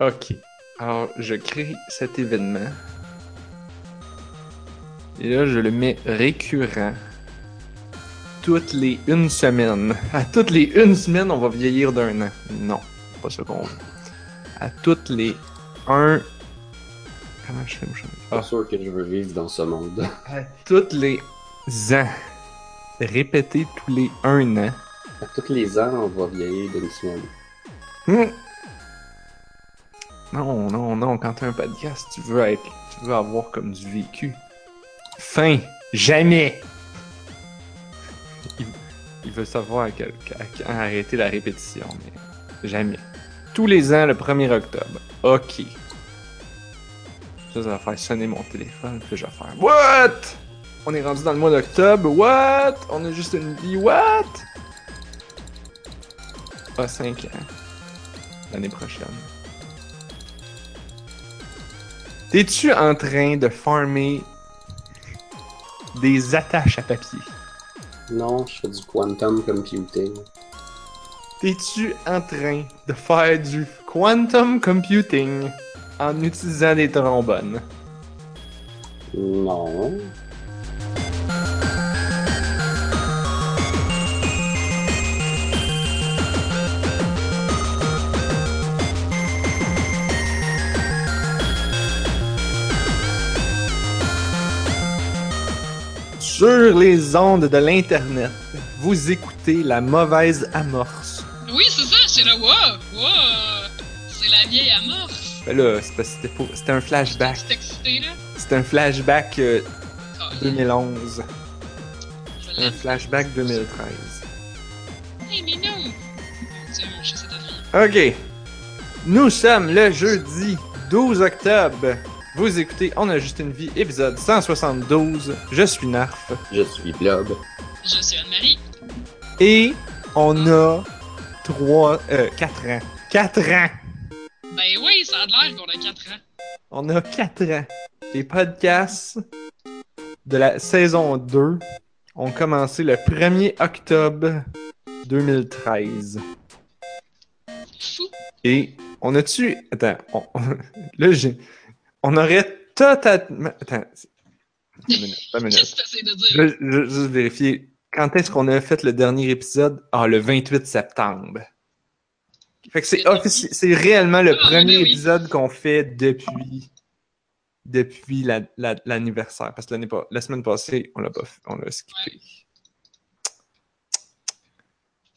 Ok. Alors, je crée cet événement. Et là, je le mets récurrent. Toutes les une semaine. À toutes les une semaine, on va vieillir d'un an. Non, pas ce qu'on veut. À toutes les un. Comment je fais, je- Pas Ah. sûr que je veux vivre dans ce monde. À toutes les ans. Répéter tous les un an. À tous les ans, on va vieillir d'une semaine. Hmm. Non, non, non, quand t'as un podcast, tu veux être. Tu veux avoir comme du vécu. Fin. Jamais. Il, veut savoir à quel- à arrêter la répétition, mais jamais. Tous les ans, le 1er octobre. Ok. Ça, ça va faire sonner mon téléphone, puis je vais faire What? On est rendu dans le mois d'octobre. What? On a juste une vie. What? Pas 5 ans l'année prochaine. T'es-tu en train de farmer des attaches à papier? Non, je fais du quantum computing. T'es-tu en train de faire du quantum computing en utilisant des trombones? Non. Sur les ondes de l'Internet, vous écoutez la mauvaise amorce. Oui, c'est ça, c'est le wow, wow. C'est la vieille amorce. Ben là, c'est parce que c'était pour- c'était un flashback. J'étais excité, là? C'était un flashback euh, Ah, 2011. je Un flashback 2013. Hey, mais non! Ok. Nous sommes le jeudi 12 octobre. Vous écoutez On a juste une vie, épisode 172. Je suis Narf. Je suis Blob. Je suis Anne-Marie. Et on a 3, euh, 4 ans. 4 ans! Ben oui, ça a l'air qu'on a 4 ans. On a 4 ans. Les podcasts de la saison 2 ont commencé le 1er octobre 2013. Fou. Et on a-tu. Attends, on... là, j'ai. On aurait totalement. Attends. Qu'est-ce que t'essaies de dire? Je, je- juste vérifier. Quand est-ce qu'on a fait le dernier épisode? Ah, le 28 septembre. Fait que c'est Le offici- c'est réellement le Ah, premier oui, oui. épisode qu'on fait depuis depuis la- la- l'anniversaire. Parce que l'année la semaine passée, on l'a pas fait, on l'a skippé.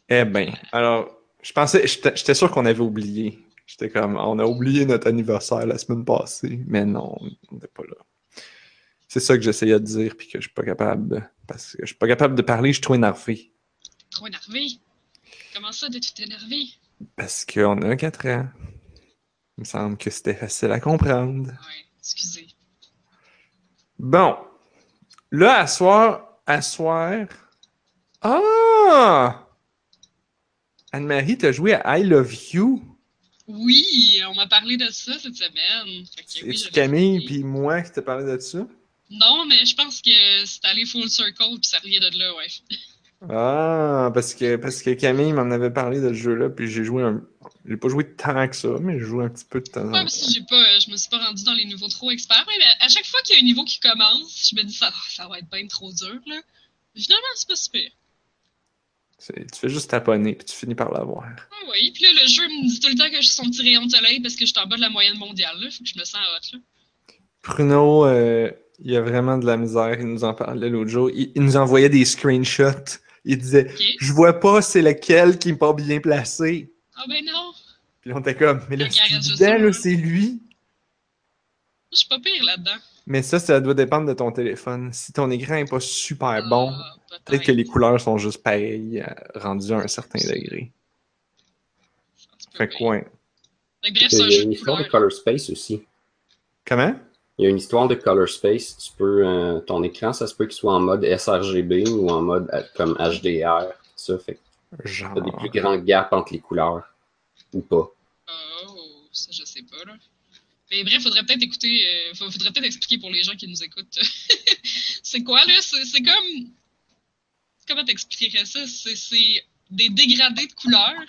Eh ben, alors, je pensais, j'étais sûr qu'on avait oublié. J'étais comme, on a oublié notre anniversaire la semaine passée, mais non, on n'était pas là. C'est ça que j'essayais de dire, puis que je suis pas capable, parce que je suis pas capable de parler, je suis trop énervé. Trop énervé? Comment ça, de tout énervé? Parce qu'on a 4 ans. Il me semble que c'était facile à comprendre. Ouais, excusez. Bon. Là, à soir, à soir. Ah! Anne-Marie, t'as joué à I Love You? Oui, on m'a parlé de ça cette semaine. Que oui, Camille puis moi qui t'a parlé de ça? Non, mais je pense que c'est allé full circle puis ça revient de là, ouais. Ah, parce que, parce que Camille m'en avait parlé de ce jeu-là, puis j'ai joué un. J'ai pas joué tant que ça, mais j'ai joué un petit peu de temps en Ouais, temps. j'ai pas, euh, je me suis pas rendu dans les niveaux trop experts. Mais à chaque fois qu'il y a un niveau qui commence, je me dis ça, ça va être bien trop dur, là. Finalement, c'est pas super. Tu fais juste taponner, puis tu finis par l'avoir. Ah oui, puis là, le jeu me dit tout le temps que je suis son petit rayon de soleil parce que je suis en bas de la moyenne mondiale, là. Faut que je me sens hot, là. Bruno, euh, il a vraiment de la misère. Il nous en parlait l'autre jour. Il, il nous envoyait des screenshots. Il disait? Je vois pas c'est lequel qui est pas bien placé. Ah ben non, Puis on était comme Mais là, c'est lui. je suis pas pire là-dedans. Mais ça, ça doit dépendre de ton téléphone. Si ton écran est pas super bon, Ah, peut-être que les couleurs sont juste pareilles, euh, rendues à un certain degré. Fait ouais. Bref, Il y a une histoire de. Color Space aussi. Comment? Il y a une histoire de Color Space. Tu peux, euh, ton écran, ça se peut qu'il soit en mode sRGB ou en mode euh, comme HDR. Ça fait que Genre. t'as des plus grands gaps entre les couleurs. Ou pas. Oh, ça, je sais pas, là. Mais bref, faudrait peut-être écouter, euh, fa- faudrait peut-être expliquer pour les gens qui nous écoutent. c'est quoi, là? C'est comme. Comment t'expliquerais ça? C'est des dégradés de couleurs.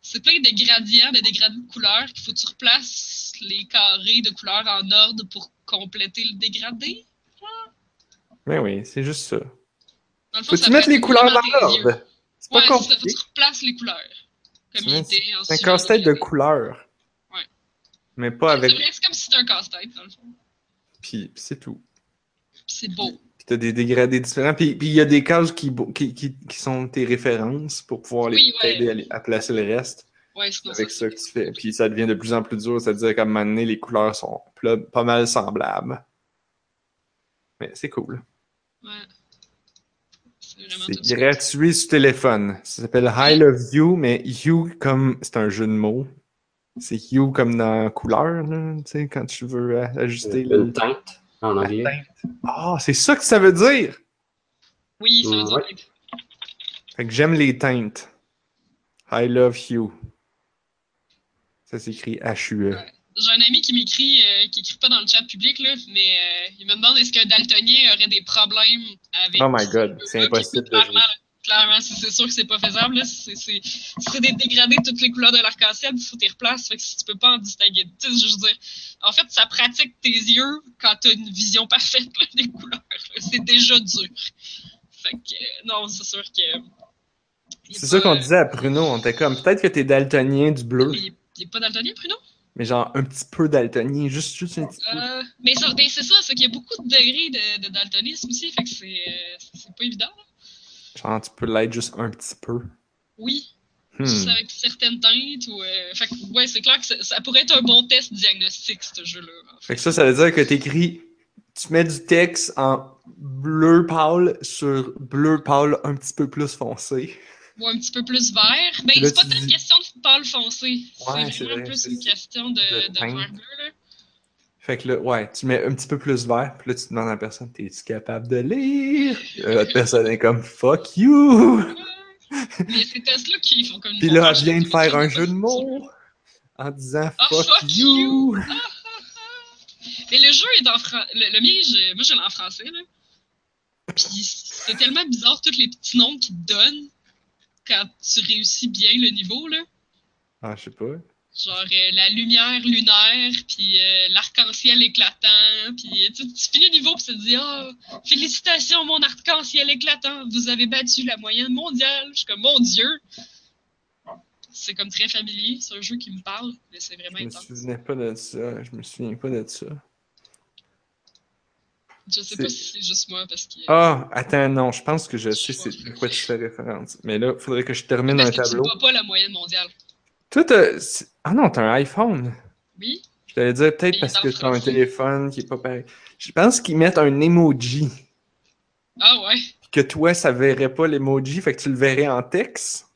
c'est plein de gradients, de dégradés de couleurs qu'il faut que tu replaces les carrés de couleurs en ordre pour compléter le dégradé. Mais oui, c'est juste ça. Dans le fond, Faut-tu ça mettre les couleurs dans l'ordre? C'est pas c'est ça, faut compliqué. que tu replaces les couleurs. Comme Tu idée. un casse-tête de couleurs. Mais pas avec. C'est comme si c'était un casse-tête, dans le fond. Puis, c'est tout. Puis c'est beau. Puis t'as des dégradés différents. Puis puis il y a des cases qui, qui, qui, qui sont tes références pour pouvoir les- Oui, ouais. t'aider à, placer le reste. Ouais, sinon avec ça, ça que tu fais. Puis ça devient de plus en plus dur, c'est-à-dire qu'à un moment donné, les couleurs sont pas mal semblables. Mais c'est cool. Ouais. C'est gratuit sur téléphone. Ça s'appelle I Love You, mais You comme c'est un jeu de mots. C'est You comme dans couleur, là, tu sais, quand tu veux euh, ajuster le. Une teinte en anglais. Ah, c'est ça que ça veut dire! Oui, ça veut dire. Ouais. Fait que j'aime les teintes. I love you. Ça s'écrit H-U-E. Ouais. J'ai un ami qui m'écrit, euh, qui écrit pas dans le chat public, là, mais euh, il me demande est-ce qu'un daltonien aurait des problèmes avec. Oh my god, ce c'est impossible de jouer. Clairement, c'est sûr que c'est pas faisable. C'est des dégradés de toutes les couleurs de l'arc-en-ciel, il faut t'y replaces. Fait que si tu peux pas en distinguer. Tu je veux dire, en fait, ça pratique tes yeux quand t'as une vision parfaite là, des couleurs. C'est déjà dur. Fait que, euh, non, c'est sûr que. il est C'est ça qu'on disait à Bruno. On était comme, peut-être que t'es daltonien du bleu, Il est- il est pas daltonien, Bruno? mais genre un petit peu daltonien, juste, juste un petit peu. Euh, mais mais c'est ça, c'est qu'il y a beaucoup de degrés de, de daltonisme aussi, fait que c'est euh, c'est pas évident. là. Genre, tu peux l'être juste un petit peu. Oui, Hmm. juste avec certaines teintes ou. euh, fait que, ouais, c'est clair que ça, ça pourrait être un bon test diagnostique, ce jeu-là. en fait. Fait que ça, ça veut dire que t'écris, tu mets du texte en bleu pâle sur bleu pâle un petit peu plus foncé. Ou un petit peu plus vert. Ben, c'est pas tant une question de pâle foncé. Ouais, c'est vraiment vrai, plus une question de, De de, teinte. vert bleu, là. Fait que là, ouais, tu mets un petit peu plus vert, puis là, tu demandes à la personne, t'es-tu capable de lire? L'autre personne est comme, fuck you! Mais ces tests-là qui font comme Puis là, elle vient de faire un jeu de mots en disant Ah, fuck, you! Mais le jeu est en français. Le, mien, je- moi, je l'ai en français, là. Puis c'est tellement bizarre, tous les petits noms qu'ils te donnent quand tu réussis bien le niveau, là. Ah, je sais pas. Genre euh, la lumière lunaire, puis euh, l'arc-en-ciel éclatant, puis tu, tu finis le niveau, puis tu te dis Ah, félicitations, mon arc-en-ciel éclatant, vous avez battu la moyenne mondiale. Je suis comme Mon Dieu! C'est comme très familier, c'est un jeu qui me parle, mais c'est vraiment Je me intense. souvenais pas de ça. Je me souviens pas de ça. Je sais pas si c'est juste moi, parce que. Ah, attends, non, je pense que je sais c'est de quoi tu fais référence. Mais là, faudrait que je termine un que tu tableau. bats pas la moyenne mondiale. Toi, t'as. Ah non, t'as un iPhone. Oui? Je t'allais dire peut-être parce que t'as un téléphone qui est pas pareil. Je pense qu'ils mettent un emoji. Ah ouais, Que toi, ça verrait pas l'emoji, fait que tu le verrais en texte.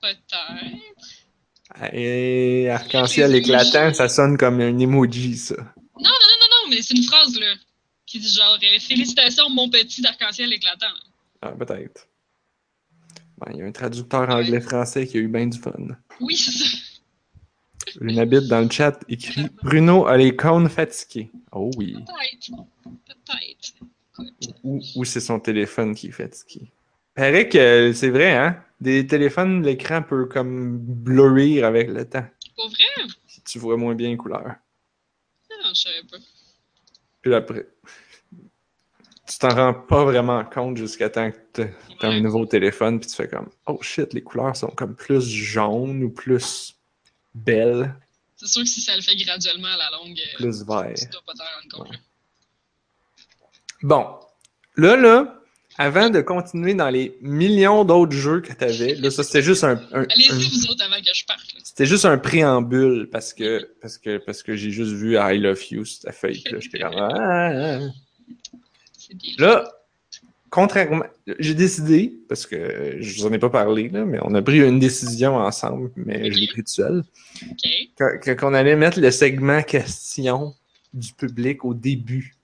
peut-être. Et arc-en-ciel éclatant, ça sonne comme un emoji, ça. Non, non, non, non, non, mais c'est une phrase, là, qui dit genre euh, Félicitations, mon petit arc-en-ciel éclatant. Ah, peut-être. Ben, il y a un traducteur anglais-français qui a eu bien du fun. Oui, c'est ça. Une habite dans le chat écrit Bruno a les cônes fatigués. Oh oui. Peut-être. Peut-être. Ou, ou c'est son téléphone qui est fatigué. Paraît que c'est vrai, hein? Des téléphones, l'écran peut comme blurrir avec le temps. Pour vrai? Si tu vois moins bien les couleurs. Non, je savais pas. Puis après, tu t'en rends pas vraiment compte jusqu'à temps que t'as t'as un nouveau téléphone, puis tu fais comme Oh shit, les couleurs sont comme plus jaunes ou plus belles, C'est sûr que si ça le fait graduellement à la longue, euh, plus vert. tu dois pas t'en rendre compte. Bon, là, là, avant de continuer dans les millions d'autres jeux que tu avais, là, ça c'était juste un, un- Allez-y, un- vous autres, avant que je parte. c'était juste un préambule parce que parce que parce que j'ai juste vu I Love You ta feuille, là, j'étais comme ah, ah, ah. Là, contrairement, j'ai décidé, parce que je vous en ai pas parlé, là, mais on a pris une décision ensemble, mais je l'ai pris tout seul, qu'on allait mettre le segment question du public au début.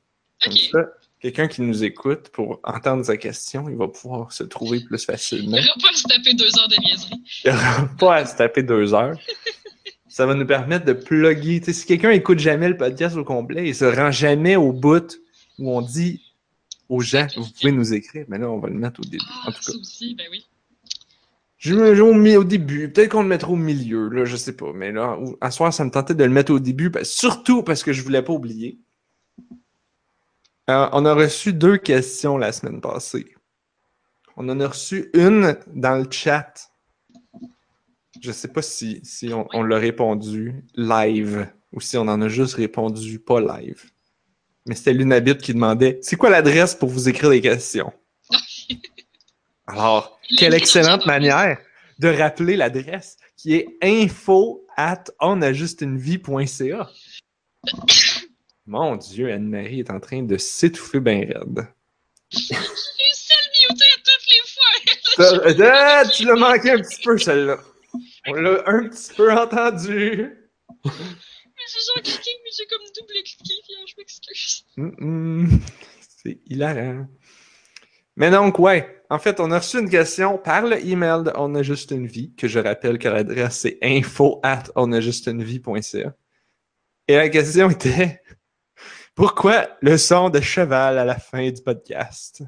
Comme ça, quelqu'un qui nous écoute pour entendre sa question, il va pouvoir se trouver plus facilement. Il n'y aura pas à se taper deux heures de niaiserie. Il n'aura pas à se taper deux heures. Ça va nous permettre de plugger. Si quelqu'un écoute jamais le podcast au complet, il se rend jamais au bout où on dit aux gens, vous pouvez nous écrire. Mais là, on va le mettre au début. Ah, En tout cas. aussi, ben oui. Je me mets au, début. Peut-être qu'on le mettra au milieu, là, je sais pas. Mais là, à soir, ça me tentait de le mettre au début, parce- surtout parce que je voulais pas oublier. Euh, on a reçu deux questions la semaine passée. On en a reçu une dans le chat. Je sais pas si, si on, on l'a répondu live ou si on en a juste répondu pas live. Mais c'était Lunabit qui demandait c'est quoi l'adresse pour vous écrire des questions? Alors, quelle excellente manière de rappeler l'adresse qui est info at onajustunevie.ca. Mon Dieu, Anne-Marie est en train de s'étouffer bien raide. J'ai réussi à le muter à toutes les fois. T'as- ah, tu l'as manqué un petit peu, celle-là. On l'a un petit peu entendu. Mais j'ai genre cliqué, mais j'ai comme double cliqué. Je m'excuse. Mm, mm. C'est hilarant. Mais donc, ouais. En fait, on a reçu une question par le email de On a juste une vie, que je rappelle que l'adresse c'est info at onajustunevie.ca. Et la question était Pourquoi le son de cheval à la fin du podcast?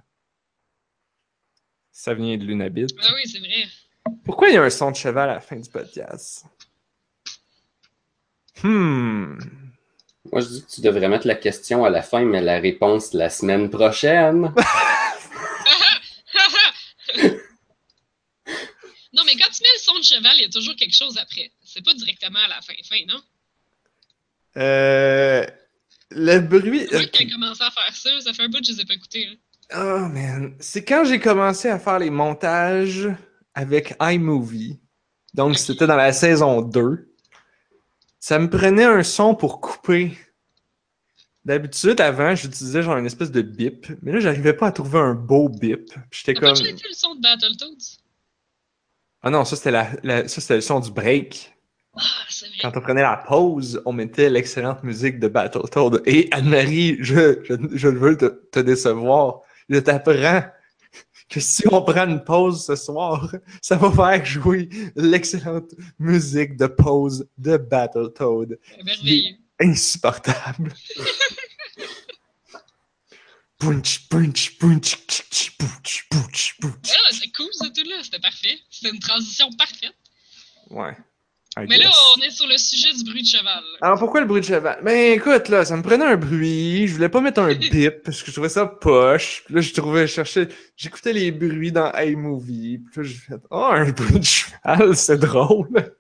Ça vient de Lunabit. Ah oui, c'est vrai. Pourquoi il y a un son de cheval à la fin du podcast? Hmm. Moi, je dis que tu devrais mettre la question à la fin, mais la réponse la semaine prochaine. non, mais quand tu mets le son de cheval, il y a toujours quelque chose après. C'est pas directement à la fin, fin, non? Euh, le bruit. C'est moi qui ai commencé à faire ça. Ça fait un bout que je les ai pas écoutés. hein. Oh man, c'est quand j'ai commencé à faire les montages avec iMovie. Donc c'était dans la saison 2. Ça me prenait un son pour couper. D'habitude, avant, j'utilisais genre une espèce de bip, mais là, j'arrivais pas à trouver un beau bip. J'étais pas comme. le son de Battletoads? Ah non, ça c'était la, la- ça c'était le son du break. Ah, c'est vrai. Quand on prenait la pause, on mettait l'excellente musique de Battletoad. Et Anne-Marie, je, je, je veux te, te décevoir. Je t'apprends que si on prend une pause ce soir, ça va faire jouer l'excellente musique de pause de Battletoad. C'est merveilleux. Insupportable. Punch, punch, punch, tch, punch, punch, punch. Ah, c'est cool, ce tout-là. C'était parfait. C'était une transition parfaite. Ouais. I Mais là, on est sur le sujet du bruit de cheval. Alors pourquoi le bruit de cheval? Ben écoute, là, ça me prenait un bruit, je voulais pas mettre un bip parce que je trouvais ça poche. Puis là, je trouvais, je cherchais, j'écoutais les bruits dans iMovie. Puis là, j'ai fait, oh, un bruit de cheval, c'est drôle.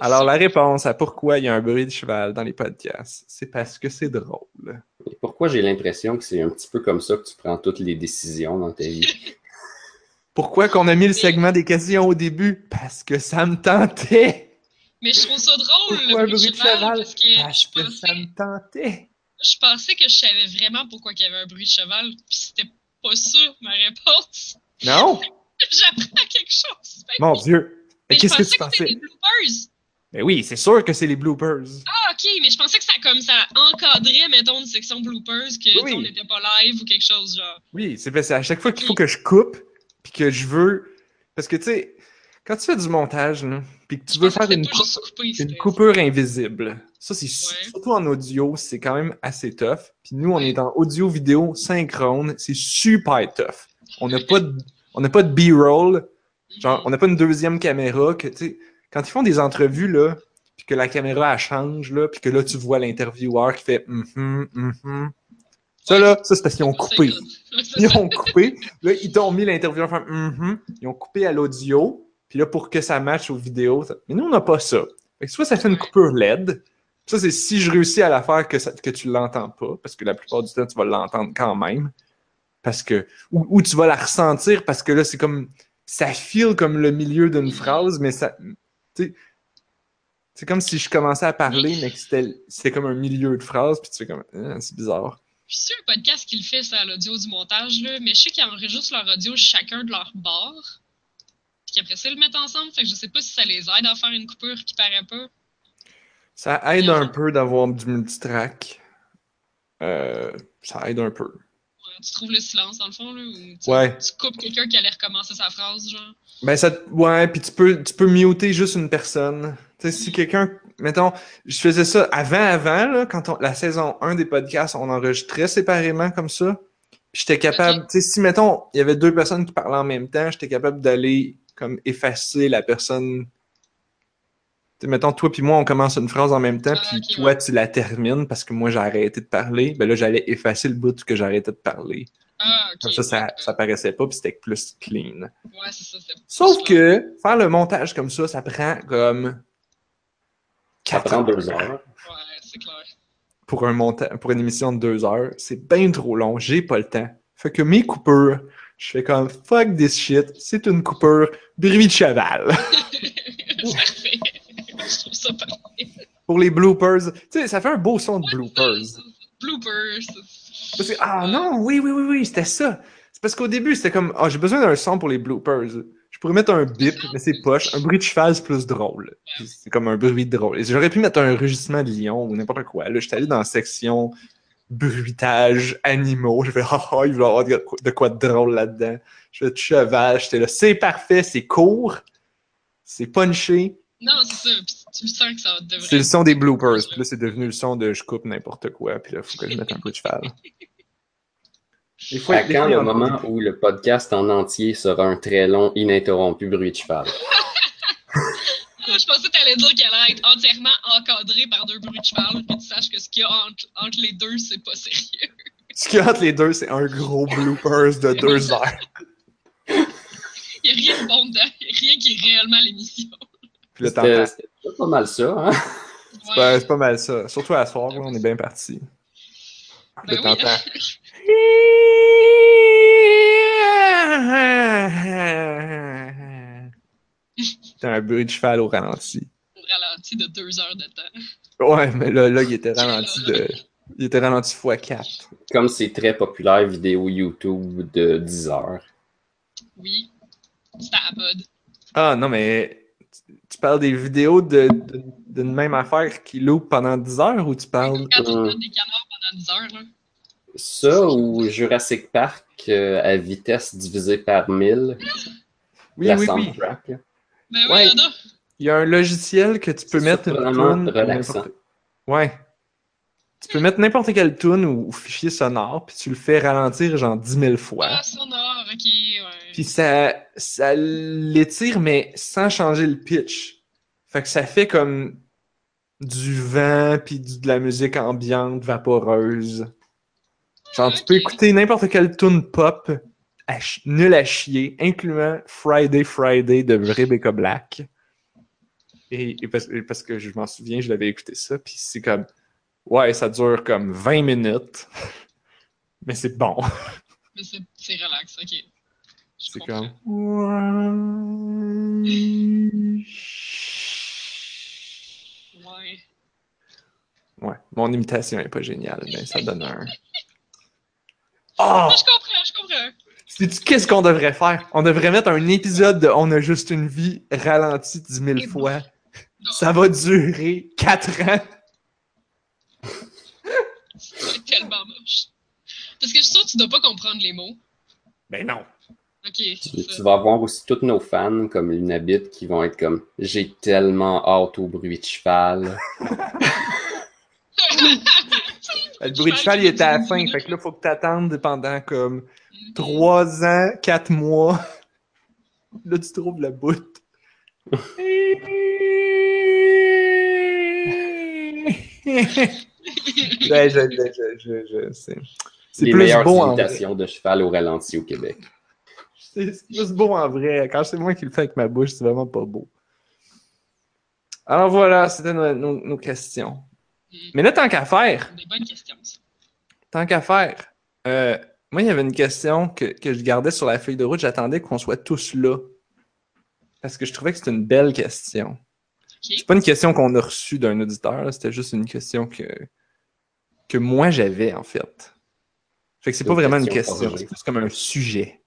Alors la réponse à pourquoi il y a un bruit de cheval dans les podcasts, c'est parce que c'est drôle. Et pourquoi j'ai l'impression que c'est un petit peu comme ça que tu prends toutes les décisions dans ta vie? Pourquoi qu'on a mis le segment des questions au début? Parce que ça me tentait. Mais je trouve ça drôle, Pourquoi le bruit de cheval, parce que Parce je que pensais, ça me tentait. je pensais que je savais vraiment pourquoi il y avait un bruit de cheval, puis c'était pas ça ma réponse. Non? J'apprends quelque chose. Mon Dieu. Qu'est-ce que pensais tu pensais? des bloopers. Ben oui, c'est sûr que c'est les bloopers. Ah, ok, mais je pensais que ça, comme ça encadrait, mettons, une section bloopers, que Oui. on n'était pas live ou quelque chose, genre. Oui, c'est à chaque fois qu'il faut que je coupe, puis que je veux. Parce que tu sais, quand tu fais du montage, là, puis que tu Je veux faire une, une coupure invisible, ça c'est Ouais. surtout en audio, c'est quand même assez tough. Puis nous, on Ouais. est en audio-vidéo synchrone, c'est super tough. On n'a pas de, on n'a pas de B-roll, genre Mhm. on n'a pas une deuxième caméra que tu sais, quand ils font des entrevues là, puis que la caméra elle change là, puis que là tu vois l'intervieweur qui fait mhm mhm. Ça là, ça c'est parce qu'ils ont coupé. Ils ont coupé. Là, ils t'ont mis l'intervieweur faire Mhm. Ils ont coupé à l'audio. Puis là, pour que ça matche aux vidéos. ça- Mais nous, on n'a pas ça. Fait que soit ça fait une coupure LED. Ça, c'est si je réussis à la faire que, ça- que tu l'entends pas. Parce que la plupart du temps, tu vas l'entendre quand même. Parce que. Ou, ou tu vas la ressentir parce que là, c'est comme. Ça file comme le milieu d'une phrase, mais ça. Tu sais. C'est comme si je commençais à parler, mais que c'était comme un milieu de phrase, puis tu fais comme. Ah, c'est bizarre. Puis c'est un podcast qui le fait, ça, à l'audio du montage, là, mais je sais qu'ils enregistrent leur audio chacun de leur bord. Puis qu'après ça, ils le mettent ensemble. Fait que je sais pas si ça les aide à faire une coupure qui paraît pas. Ça aide un peu d'avoir du multitrack. Euh, ça aide un peu. Tu trouves le silence, dans le fond, là, ou tu, Ouais. tu coupes quelqu'un qui allait recommencer sa phrase, genre? Ben ça, ouais, puis tu peux, tu peux muter juste une personne. Tu sais, si quelqu'un, mettons, je faisais ça avant, avant, là, quand on- la saison 1 des podcasts, on enregistrait séparément comme ça. Puis j'étais capable, tu sais, si mettons, il y avait deux personnes qui parlaient en même temps, j'étais capable d'aller comme effacer la personne. Mettons, toi puis moi, on commence une phrase en même temps, Ah, puis toi, ouais. tu la termines parce que moi, j'ai arrêté de parler. Ben là, j'allais effacer le bout que j'arrêtais de parler. Ah, ok. Comme ça, ça, ça paraissait pas, puis c'était plus clean. Ouais, c'est ça. c'est- Sauf que faire le montage comme ça, ça prend comme. Ça quatre prend deux heures. Ouais, c'est clair. pour un monta- pour une émission de deux heures, c'est bien trop long, j'ai pas le temps. Fait que mes coupures, je fais comme fuck this shit, c'est une coupure bruit de cheval. Parfait. Je trouve ça parfait. pour les bloopers, tu sais, ça fait un beau son de bloopers. Bloopers. Parce que, ah non, oui, oui, oui, oui, c'était ça. C'est parce qu'au début, c'était comme, ah, j'ai besoin d'un son pour les bloopers. Je pourrais mettre un bip, mais c'est poche. Un bruit de cheval, c'est plus drôle. C'est comme un bruit drôle. J'aurais pu mettre un rugissement de lion ou n'importe quoi. Là, j'étais allé dans la section bruitage animaux. Je fais, ah, ah, il va y avoir de quoi- de quoi de drôle là-dedans. Je fais de cheval. J'étais là, c'est parfait, c'est court, c'est punché. Non, c'est ça. Puis tu le sens que ça devrait. C'est le son des bloopers. Puis là, c'est devenu le son de je coupe n'importe quoi. Puis là, il faut que je mette un bruit de cheval. Des fois, À des quand fois, il y le en a- moment où le podcast en entier sera un très long, ininterrompu bruit de cheval? Je pensais que t'allais dire qu'elle allait être entièrement encadrée par deux bruits de cheval, que tu saches que ce qu'il y a entre, entre les deux, c'est pas sérieux. Ce qu'il y a entre les deux, c'est un gros bloopers de deux heures. Il y a rien de bon dedans. Il y a rien qui est réellement l'émission. Puis là, C'était t'entends. c'était pas mal ça, hein? C'est pas, c'est pas mal ça. Surtout à soir, là, on est bien parti. Ben Là, t'entends. T'as un bruit de cheval au ralenti. Au ralenti de deux heures de temps. Ouais, mais là, là, il était ralenti de. Il était ralenti x4. Comme c'est très populaire, vidéo YouTube de 10 heures. Oui. C'était à la mode. Ah non, mais tu, parles des vidéos de- de- d'une même affaire qui loupe pendant 10 heures ou tu parles. Quand tu euh, regardes des canards pendant 10 heures, là? Ça ou Jurassic Park euh, à vitesse divisée par 1000, Oui, la oui, oui. soundtrack. Ben oui, Ouais. il y en a. Il y a un logiciel que tu peux mettre une tune. relaxant. Ouais. Tu peux mettre n'importe quelle tune ou, ou fichier sonore, puis tu le fais ralentir genre 10 000 fois. Ah, sonore, ok. Puis ça, ça l'étire, mais sans changer le pitch. Fait que ça fait comme du vent, puis de la musique ambiante, vaporeuse. Genre, tu peux écouter n'importe quelle tune pop, à nul à chier, incluant Friday Friday de Rebecca Black. Et, et parce, et parce que je m'en souviens, je l'avais écouté ça, puis c'est comme... Ouais, ça dure comme 20 minutes. Mais c'est bon. Mais c'est relax, ok. C'est comme. Ouais. Ouais, mon imitation est pas géniale, mais ça donne un. Oh! Je comprends, je comprends. Sais-tu qu'est-ce qu'on devrait faire? On devrait mettre un épisode de On a juste une vie ralenti 10 000 fois. Non, Ça va durer 4 ans. c'est tellement moche. Parce que je suis sûre que tu dois pas comprendre les mots. Ben non. Tu, tu vas avoir aussi tous nos fans comme Lunabit qui vont être comme J'ai tellement hâte au bruit de cheval. Le bruit de cheval, il était à la fin. Fait que là, faut que t'attendes pendant comme 3 ans, 4 mois. Là, tu trouves la boute. Ouais, je, je, je, je, je sais. C'est Les plus meilleures beau en vrai. imitations de cheval au ralenti au Québec. C'est plus beau en vrai. Quand c'est moi qui le fais avec ma bouche, c'est vraiment pas beau. Alors voilà, c'était nos, nos- nos questions. Mm. Mais là, tant qu'à faire, Des bonnes questions, ça. tant qu'à faire, euh, moi, il y avait une question que, que je gardais sur la feuille de route. J'attendais qu'on soit tous là. Parce que je trouvais que c'était une belle question. C'est pas une question qu'on a reçue d'un auditeur, c'était juste une question que, que moi j'avais en fait. Fait que c'est pas vraiment une question c'est plus comme un sujet.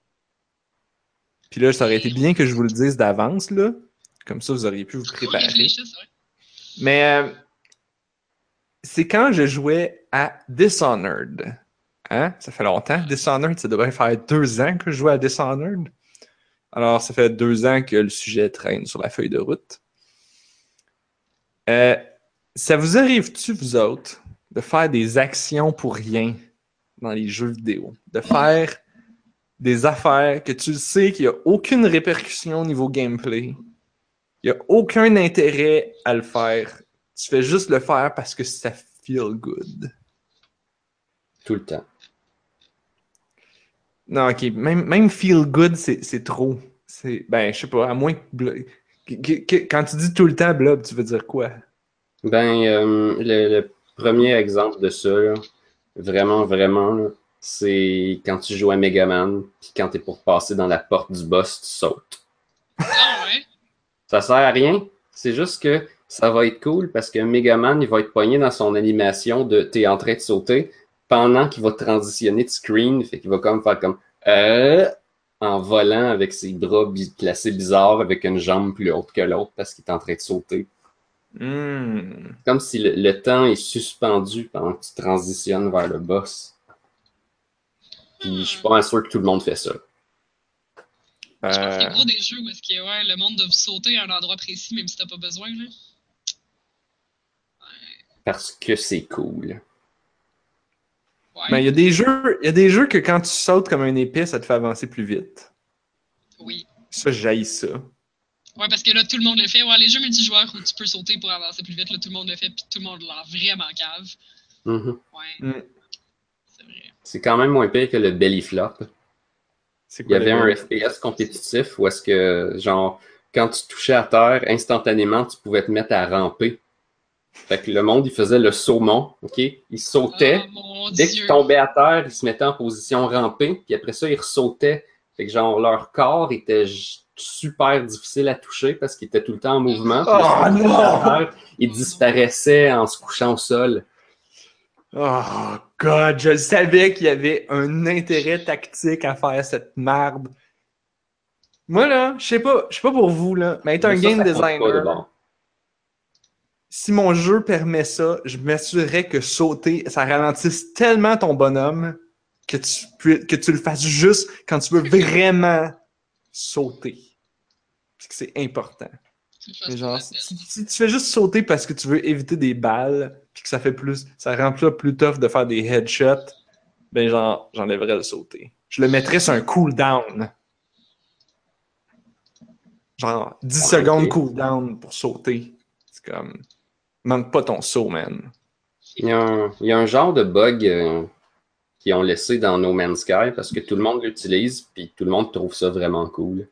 Puis là, ça aurait été bien que je vous le dise d'avance, là. Comme ça, vous auriez pu vous préparer. Mais euh, c'est quand je jouais à Dishonored. Hein? Ça fait longtemps. Dishonored, ça devrait faire deux ans que je jouais à Dishonored. Alors, ça fait deux ans que le sujet traîne sur la feuille de route. Euh, ça vous arrive-tu, vous autres, de faire des actions pour rien dans les jeux vidéo? De faire des affaires que tu sais qu'il n'y a aucune répercussion au niveau gameplay. Il n'y a aucun intérêt à le faire. Tu fais juste le faire parce que ça feel good. Tout le temps. Non, ok. Même, même feel good, c'est trop. C'est, ben, je sais pas, à moins que, Blo- que- que- que- Quand tu dis tout le temps blob, tu veux dire quoi? Ben, euh, le, le premier exemple de ça, là, vraiment, vraiment, là, c'est quand tu joues à Megaman, puis quand t'es pour passer dans la porte du boss, tu sautes. Ah ouais? Ça sert à rien. C'est juste que ça va être cool parce que Megaman, il va être poigné dans son animation de t'es en train de sauter pendant qu'il va transitionner de screen. Fait qu'il va comme faire comme euh, en volant avec ses bras bi- placés bizarres avec une jambe plus haute que l'autre parce qu'il est en train de sauter. Hmm. Comme si le, le temps est suspendu pendant que tu transitionnes vers le boss. Puis je suis pas sûr que tout le monde fait ça. Je pense qu'il y a Euh, gros des jeux où est-ce que ouais, le monde doit sauter à un endroit précis, même si t'as pas besoin. Là. Parce que c'est cool. Ouais. ben, il y a des jeux, il y a des jeux que quand tu sautes comme un épée, ça te fait avancer plus vite. Oui. Ça, j'haïs ça. Ouais, parce que là, tout le monde le fait. Ouais, les jeux multijoueurs où tu peux sauter pour avancer plus vite, là, tout le monde le fait, puis tout le monde l'a vraiment cave. Mhm. Ouais. Mm. C'est quand même moins pire que le belly flop. C'est Il y avait un FPS compétitif où est-ce que, genre, quand tu touchais à terre, instantanément, tu pouvais te mettre à ramper. Fait que le monde, il faisait le saumon, OK? Il sautait. Oh Dès qu'il tombait à terre, il se mettait en position rampée, puis après ça, il ressautait. Fait que, genre, leur corps était super difficile à toucher parce qu'il était tout le temps en mouvement. Oh, non! terre, il disparaissait en se couchant au sol. Oh, God, je savais qu'il y avait un intérêt tactique à faire cette merde. Moi, là, je sais pas, je sais pas pour vous, là, mais être un ça, game ça designer, si mon jeu permet ça, je m'assurerais que sauter, ça ralentisse tellement ton bonhomme que tu, que tu le fasses juste quand tu veux vraiment sauter. Puis que c'est important. Genre, si, si tu fais juste sauter parce que tu veux éviter des balles, puis que ça fait plus, ça rend ça plus tough de faire des headshots, ben genre, j'enlèverais le sauter. Je le mettrais sur un cooldown. Genre, 10 Ouais, secondes cooldown pour sauter. C'est comme, manque pas ton saut, man. Il y, a un, il y a un genre de bug euh, qu'ils ont laissé dans No Man's Sky parce que tout le monde l'utilise puis tout le monde trouve ça vraiment cool.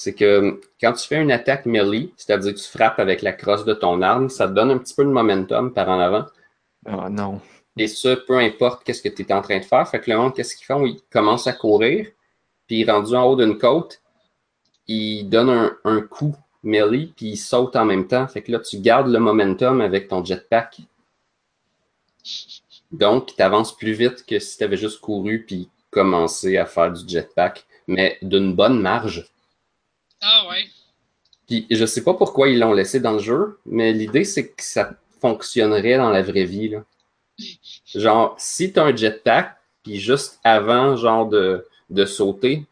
C'est que quand tu fais une attaque melee, c'est-à-dire que tu frappes avec la crosse de ton arme, ça te donne un petit peu de momentum par en avant. Ah non. Et ça, peu importe qu'est-ce que tu es en train de faire. Fait que le monde, qu'est-ce qu'ils font? Ils commencent à courir, puis rendu en haut d'une côte, ils donnent un, un coup melee, puis ils sautent en même temps. Fait que là, tu gardes le momentum avec ton jetpack. Donc, tu avances plus vite que si tu avais juste couru puis commencé à faire du jetpack, mais d'une bonne marge. Ah ouais. Puis je sais pas pourquoi ils l'ont laissé dans le jeu, mais l'idée c'est que ça fonctionnerait dans la vraie vie. Là. Genre, si tu as un jetpack, puis juste avant genre de, de sauter,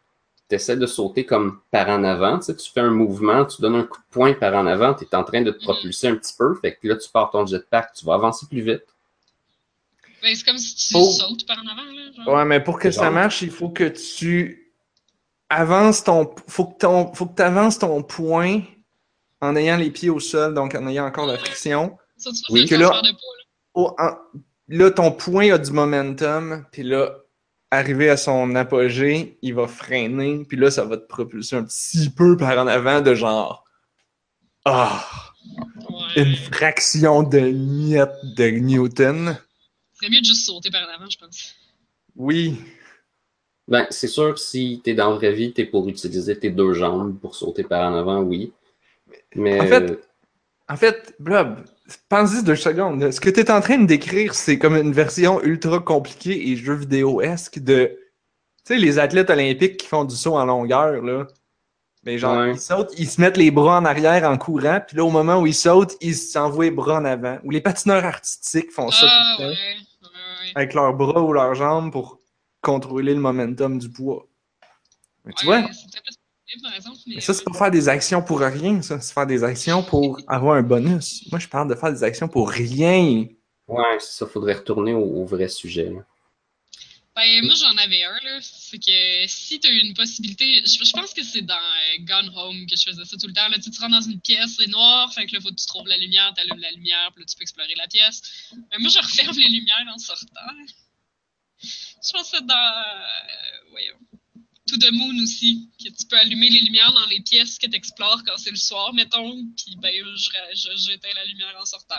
tu essaies de sauter comme par en avant, tu sais, tu fais un mouvement, tu donnes un coup de poing par en avant, tu es en train de te propulser un petit peu, fait que là tu pars ton jetpack, tu vas avancer plus vite. Ben, c'est comme si tu Oh. sautes par en avant, là. Genre. Ouais, mais pour que Genre. ça marche, il faut que tu avances ton. Faut que ton. Faut que tu avances ton point en ayant les pieds au sol, donc en ayant encore la friction. Ça, tu Oui, que le là- de poids, là. En- là, ton point a du momentum, puis là, arrivé à son apogée, il va freiner, puis là, ça va te propulser un petit peu par en avant de genre. Ah! Ouais. Une fraction de miette de Newton. C'est mieux de juste sauter par en avant, je pense. Oui. Ben, c'est sûr que si tu es dans la vraie vie, tu es pour utiliser tes deux jambes pour sauter par en avant, oui. Mais En fait, En fait, Blob, pense-y deux secondes. Ce que tu es en train de décrire, c'est comme une version ultra compliquée et jeu vidéo-esque de. Tu sais, les athlètes olympiques qui font du saut en longueur, là. Mais genre, Ouais. ils sautent, ils se mettent les bras en arrière en courant, puis là, au moment où ils sautent, ils s'envoient les bras en avant. Ou les patineurs artistiques font ça Ah tout le ouais. temps, Ouais, ouais. avec leurs bras ou leurs jambes pour contrôler le momentum du poids. Mais tu Ouais, vois? Mais, ça, c'est pas faire des actions pour rien, ça. C'est faire des actions pour avoir un bonus. Moi, je parle de faire des actions pour rien. ouais, c'est ça, faudrait retourner au, au vrai sujet. là. Ben, moi, j'en avais un, là. C'est que si t'as une possibilité, je, je pense que c'est dans euh, Gone Home que je faisais ça tout le temps. Là, tu, tu rentres dans une pièce, c'est noir, fait que là, faut que tu trouves la lumière, t'allumes la lumière, puis là, tu peux explorer la pièce. Mais moi, je referme les lumières en sortant. Je pense que c'est dans. euh, voyons. To the Moon aussi, que tu peux allumer les lumières dans les pièces que tu explores quand c'est le soir, mettons, puis ben, je- je- j'éteins la lumière en sortant.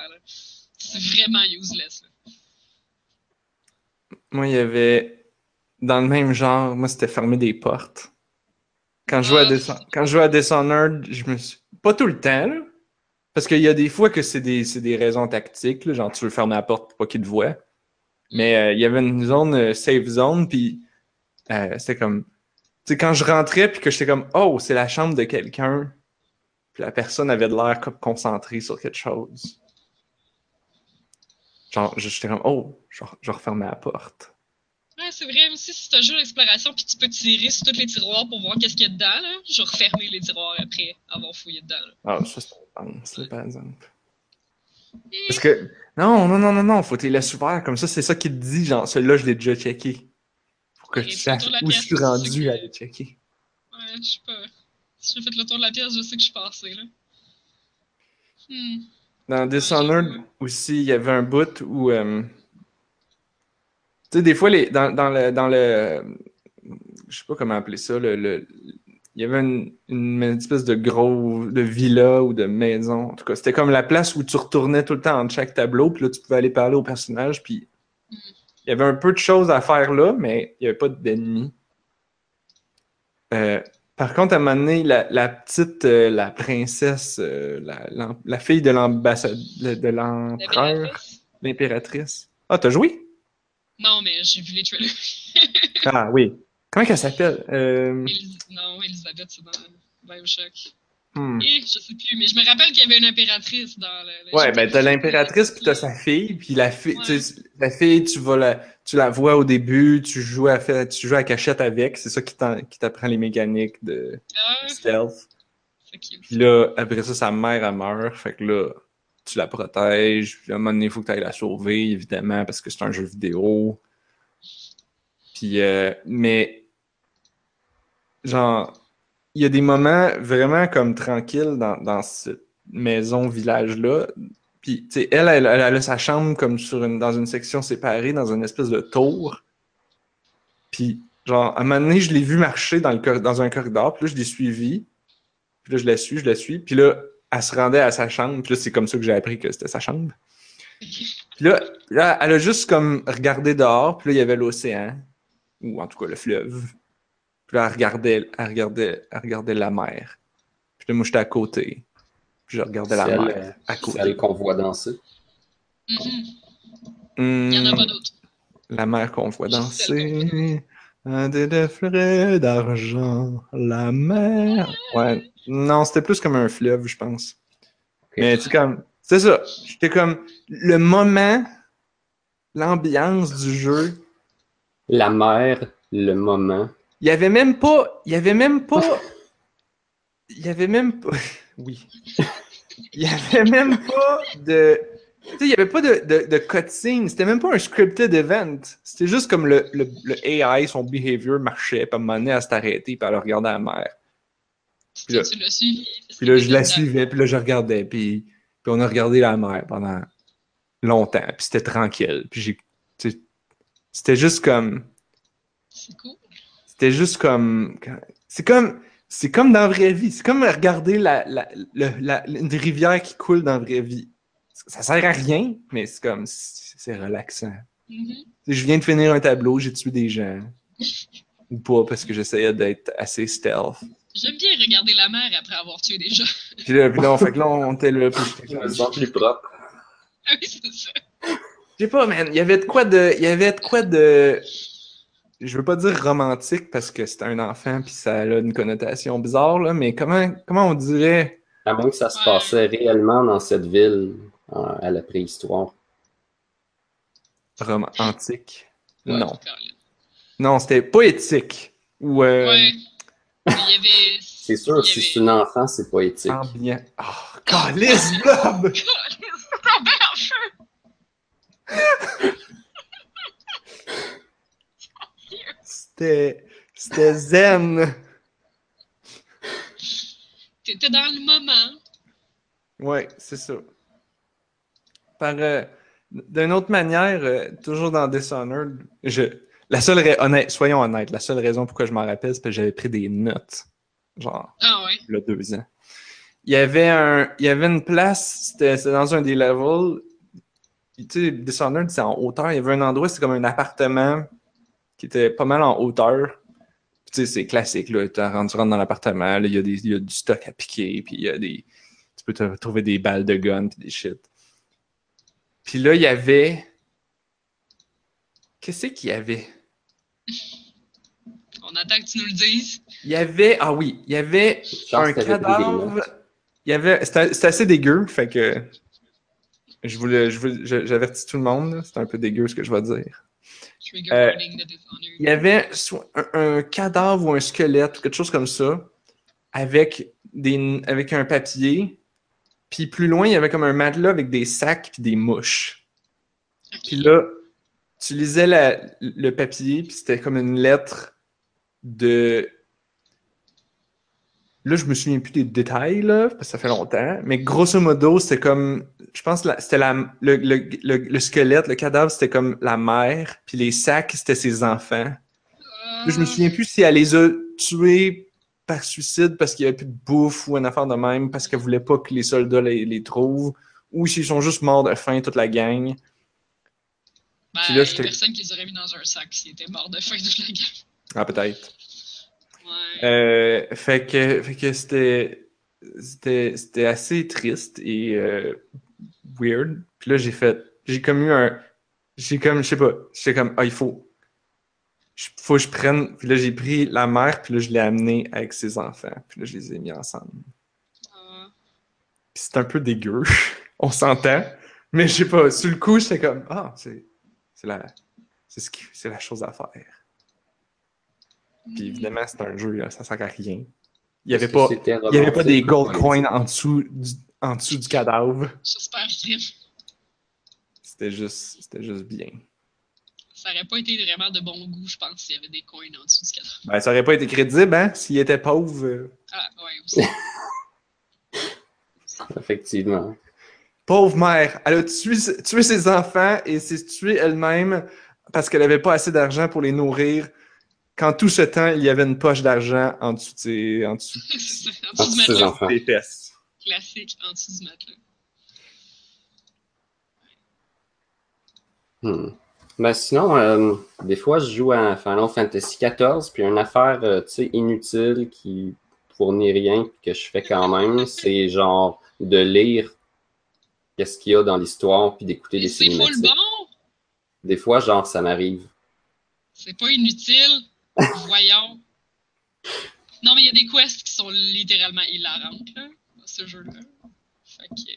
C'est vraiment useless. Là. Moi, il y avait. Dans le même genre, moi, c'était fermer des portes. Quand je jouais à, Ah. Dis- quand je jouais à Dishonored, je me suis. Pas tout le temps, là. Parce qu'il y a des fois que c'est des, c'est des raisons tactiques, là, genre tu veux fermer la porte pour pas qu'ils te voient. Mais euh, il y avait une zone euh, safe zone, puis euh, c'était comme. Tu sais, quand je rentrais, puis que j'étais comme, oh, c'est la chambre de quelqu'un, puis la personne avait de l'air comme concentrée sur quelque chose. Genre, j'étais comme, oh, je, je refermais la porte. Ouais, c'est vrai, aussi, si tu as joué l'exploration puis tu peux tirer sur tous les tiroirs pour voir qu'est-ce qu'il y a dedans, là, je vais refermer les tiroirs après avoir fouillé dedans. Là. Ah, ça, c'est là, par exemple. Parce que, non, non, non, non, non, faut que tu laisses ouverts. Comme ça, c'est ça qui te dit, genre, celui-là, je l'ai déjà checké. Faut que Et tu saches où je suis rendu à les checker. Ouais, je sais pas. Si j'ai fait le tour de la pièce, je sais que je suis passé, là. Hmm. Dans Dishonored aussi, il y avait un bout où. euh, tu sais, des fois, les, dans, dans le. Dans le je sais pas comment appeler ça. Le, le- il y avait une, une espèce de gros. de villa ou de maison. En tout cas, c'était comme la place où tu retournais tout le temps entre chaque tableau. Puis là, tu pouvais aller parler au personnage. Puis il y avait un peu de choses à faire là, mais il n'y avait pas d'ennemis. Euh, par contre, à un moment donné, la, la petite, euh, la princesse, euh, la, la fille de l'ambassade, de l'empereur, l'impératrice. Ah, t'as joué? Non, mais j'ai vu les trailers. Ah oui. Comment qu'elle s'appelle? Euh, Non, Elisabeth, c'est dans Bioshock. hmm. Et je sais plus, mais je me rappelle qu'il y avait une impératrice dans le. le Ouais, ben t'as l'impératrice puis t'as sa fille, puis la fille, Ouais. la fille, tu vas la, tu la vois au début, tu joues à tu joues à cachette avec, c'est ça qui t'apprend les mécaniques de Ah, stealth. Puis là, après ça, sa mère, elle meurt. Fait que là, tu la protèges. Puis à un moment donné, il faut que tu ailles la sauver, évidemment, parce que c'est un jeu vidéo. Puis, euh, mais, genre, il y a des moments vraiment comme tranquilles dans, dans cette maison-village-là. Puis, tu sais, elle, elle, elle a sa chambre comme sur une, dans une section séparée, dans une espèce de tour. Puis, genre, à un moment donné, je l'ai vu marcher dans, le, dans un corridor. Puis là, je l'ai suivi. Puis là, je la suis, je la suis. Puis là, elle se rendait à sa chambre. Puis là, c'est comme ça que j'ai appris que c'était sa chambre. Puis là, là, elle a juste comme regardé dehors. Puis là, il y avait l'océan. Ou en tout cas, le fleuve. Puis là, elle regardait, elle regardait, elle regardait la mer. Puis là, moi, j'étais à côté. Puis je regardais la mer à côté. Celle qu'on voit danser. Mhm. Hmm, Il y en a pas d'autres. la mer qu'on voit danser. Un dé de frais d'argent. La mer. Ouais. Non, c'était plus comme un fleuve, je pense. Mais tu comme. C'est ça. J'étais comme. Le moment, l'ambiance du jeu. La mer, le moment. Il y avait même pas. Il y avait même pas. Il y avait même pas. Oui. Il y avait même pas de. Tu sais, il y avait pas de, de, de cutscene. C'était même pas un scripted event. C'était juste comme le, le, le AI, son behavior marchait. Puis à un moment donné, elle s'est arrêtée. Puis elle regardait la mer. Puis là- tu l'as suivi. Puis là, je la suivais, puis là, je regardais, puis, puis on a regardé la mer pendant longtemps, puis c'était tranquille. Puis j'ai. C'était juste comme. C'est cool. C'était juste comme. C'est comme. C'est comme dans la vraie vie. C'est comme regarder la, la, le- la- une rivière qui coule dans la vraie vie. Ça sert à rien, mais c'est comme. C'est relaxant. Mhm. Sais, Je viens de finir un tableau, j'ai tué des gens. Ou pas, parce que j'essayais d'être assez stealth. J'aime bien regarder la mer après avoir tué des gens. Puis là, puis là, on fait que là, on était là, puis j'étais Je comme- me sens plus propre. Ah oui, c'est ça. Je sais pas, man. Il y avait de quoi de. Il y avait de quoi de. Je veux pas dire romantique parce que c'est un enfant puis ça a une connotation bizarre, là, mais comment, comment on dirait? À moins que ça se passait réellement dans cette ville euh, à la préhistoire. romantique? Ouais. Non. Non, c'était poétique. Ou euh, Ouais. Mais il y avait. C'est sûr, si c'est une enfant, c'est ambiant. Oh, calice, Bob! Tombé en feu! C'était. C'était zen. T'étais dans le moment. Ouais, c'est ça. Par. euh, D'une autre manière, euh, toujours dans Dishonored, je. La seule ra- honnête, soyons honnêtes, la seule raison pourquoi je m'en rappelle, c'est parce que j'avais pris des notes. Genre. Ah ouais. il y a deux ans. Il y avait, un, il y avait une place, c'était c'était dans un des levels. Tu sais, Dishonored, c'est en hauteur. Il y avait un endroit, c'était comme un appartement qui était pas mal en hauteur. Puis, Tu sais, c'est classique, là. Tu rentres, dans l'appartement, là, il y, a des- il y a du stock à piquer, puis il y a des. Tu peux te trouver des balles de gun, puis des shit. Puis là, il y avait. Qu'est-ce qu'il y avait? On attend que tu nous le dises. Il y avait. Ah oui, il y avait un cadavre. Il y avait. C'était assez dégueu, fait que. Je voulais, j'avertis tout le monde, c'est un peu dégueu ce que je vais dire. Euh. Il y avait soit un, un cadavre ou un squelette ou quelque chose comme ça, avec, des, avec un papier. Puis plus loin, il y avait comme un matelas avec des sacs puis des mouches. Ok. Puis là, tu lisais la- le papier, puis c'était comme une lettre de. Là, je me souviens plus des détails, là, parce que ça fait longtemps. Mais grosso modo, c'était comme. Je pense que c'était la, le, le, le, le squelette, le cadavre, c'était comme la mère, puis les sacs, c'était ses enfants. Là, je me souviens plus si elle les a tués par suicide parce qu'il n'y avait plus de bouffe ou une affaire de même, parce qu'elle voulait pas que les soldats les, les trouvent, ou s'ils sont juste morts de faim, toute la gang. Ben, Puis il y a personne qui les aurait mis dans un sac s'ils étaient morts de faim de la guerre. Ah, peut-être. Euh, fait que, c'était, assez triste et euh, weird. Puis là, j'ai fait, j'ai comme eu un, j'ai comme, je sais pas, j'étais comme, ah, il faut, faut que je prenne. Puis là, j'ai pris la mère, puis là, je l'ai amenée avec ses enfants. Puis là, je les ai mis ensemble. C'est un peu dégueu, on s'entend. Mais je sais pas, sur le coup, j'étais comme, ah, c'est, c'est la, c'est ce c'est la chose à faire. Puis évidemment, c'est un jeu, là, ça sert à rien. Il y avait pas, il y avait pas des gold coins en dessous du, en dessous du cadavre. J'espère. C'était juste, c'était juste bien. Ça aurait pas été vraiment de bon goût, je pense, s'il y avait des coins en dessous du cadavre. Ben, ça aurait pas été crédible, hein, s'il était pauvre. Ah, ouais, aussi. Effectivement. Pauvre mère, elle a tué, tué ses enfants et s'est tuée elle-même parce qu'elle avait pas assez d'argent pour les nourrir. Quand tout ce temps, il y avait une poche d'argent en dessous de ses, en dessous dessous du matelas. enfants. des fesses. Classique, en dessous du matelas. Hmm. Ben sinon, euh, des fois, je joue à Final Fantasy XIV, puis une affaire, euh, tu sais, inutile qui fournit rien, puis que je fais quand même, c'est genre de lire qu'est-ce qu'il y a dans l'histoire, puis d'écouter Et les c'est full cinématiques. bon! Des fois, genre, ça m'arrive. C'est pas inutile. Voyons. Non, mais il y a des quests qui sont littéralement hilarantes, là, dans ce jeu-là. Que,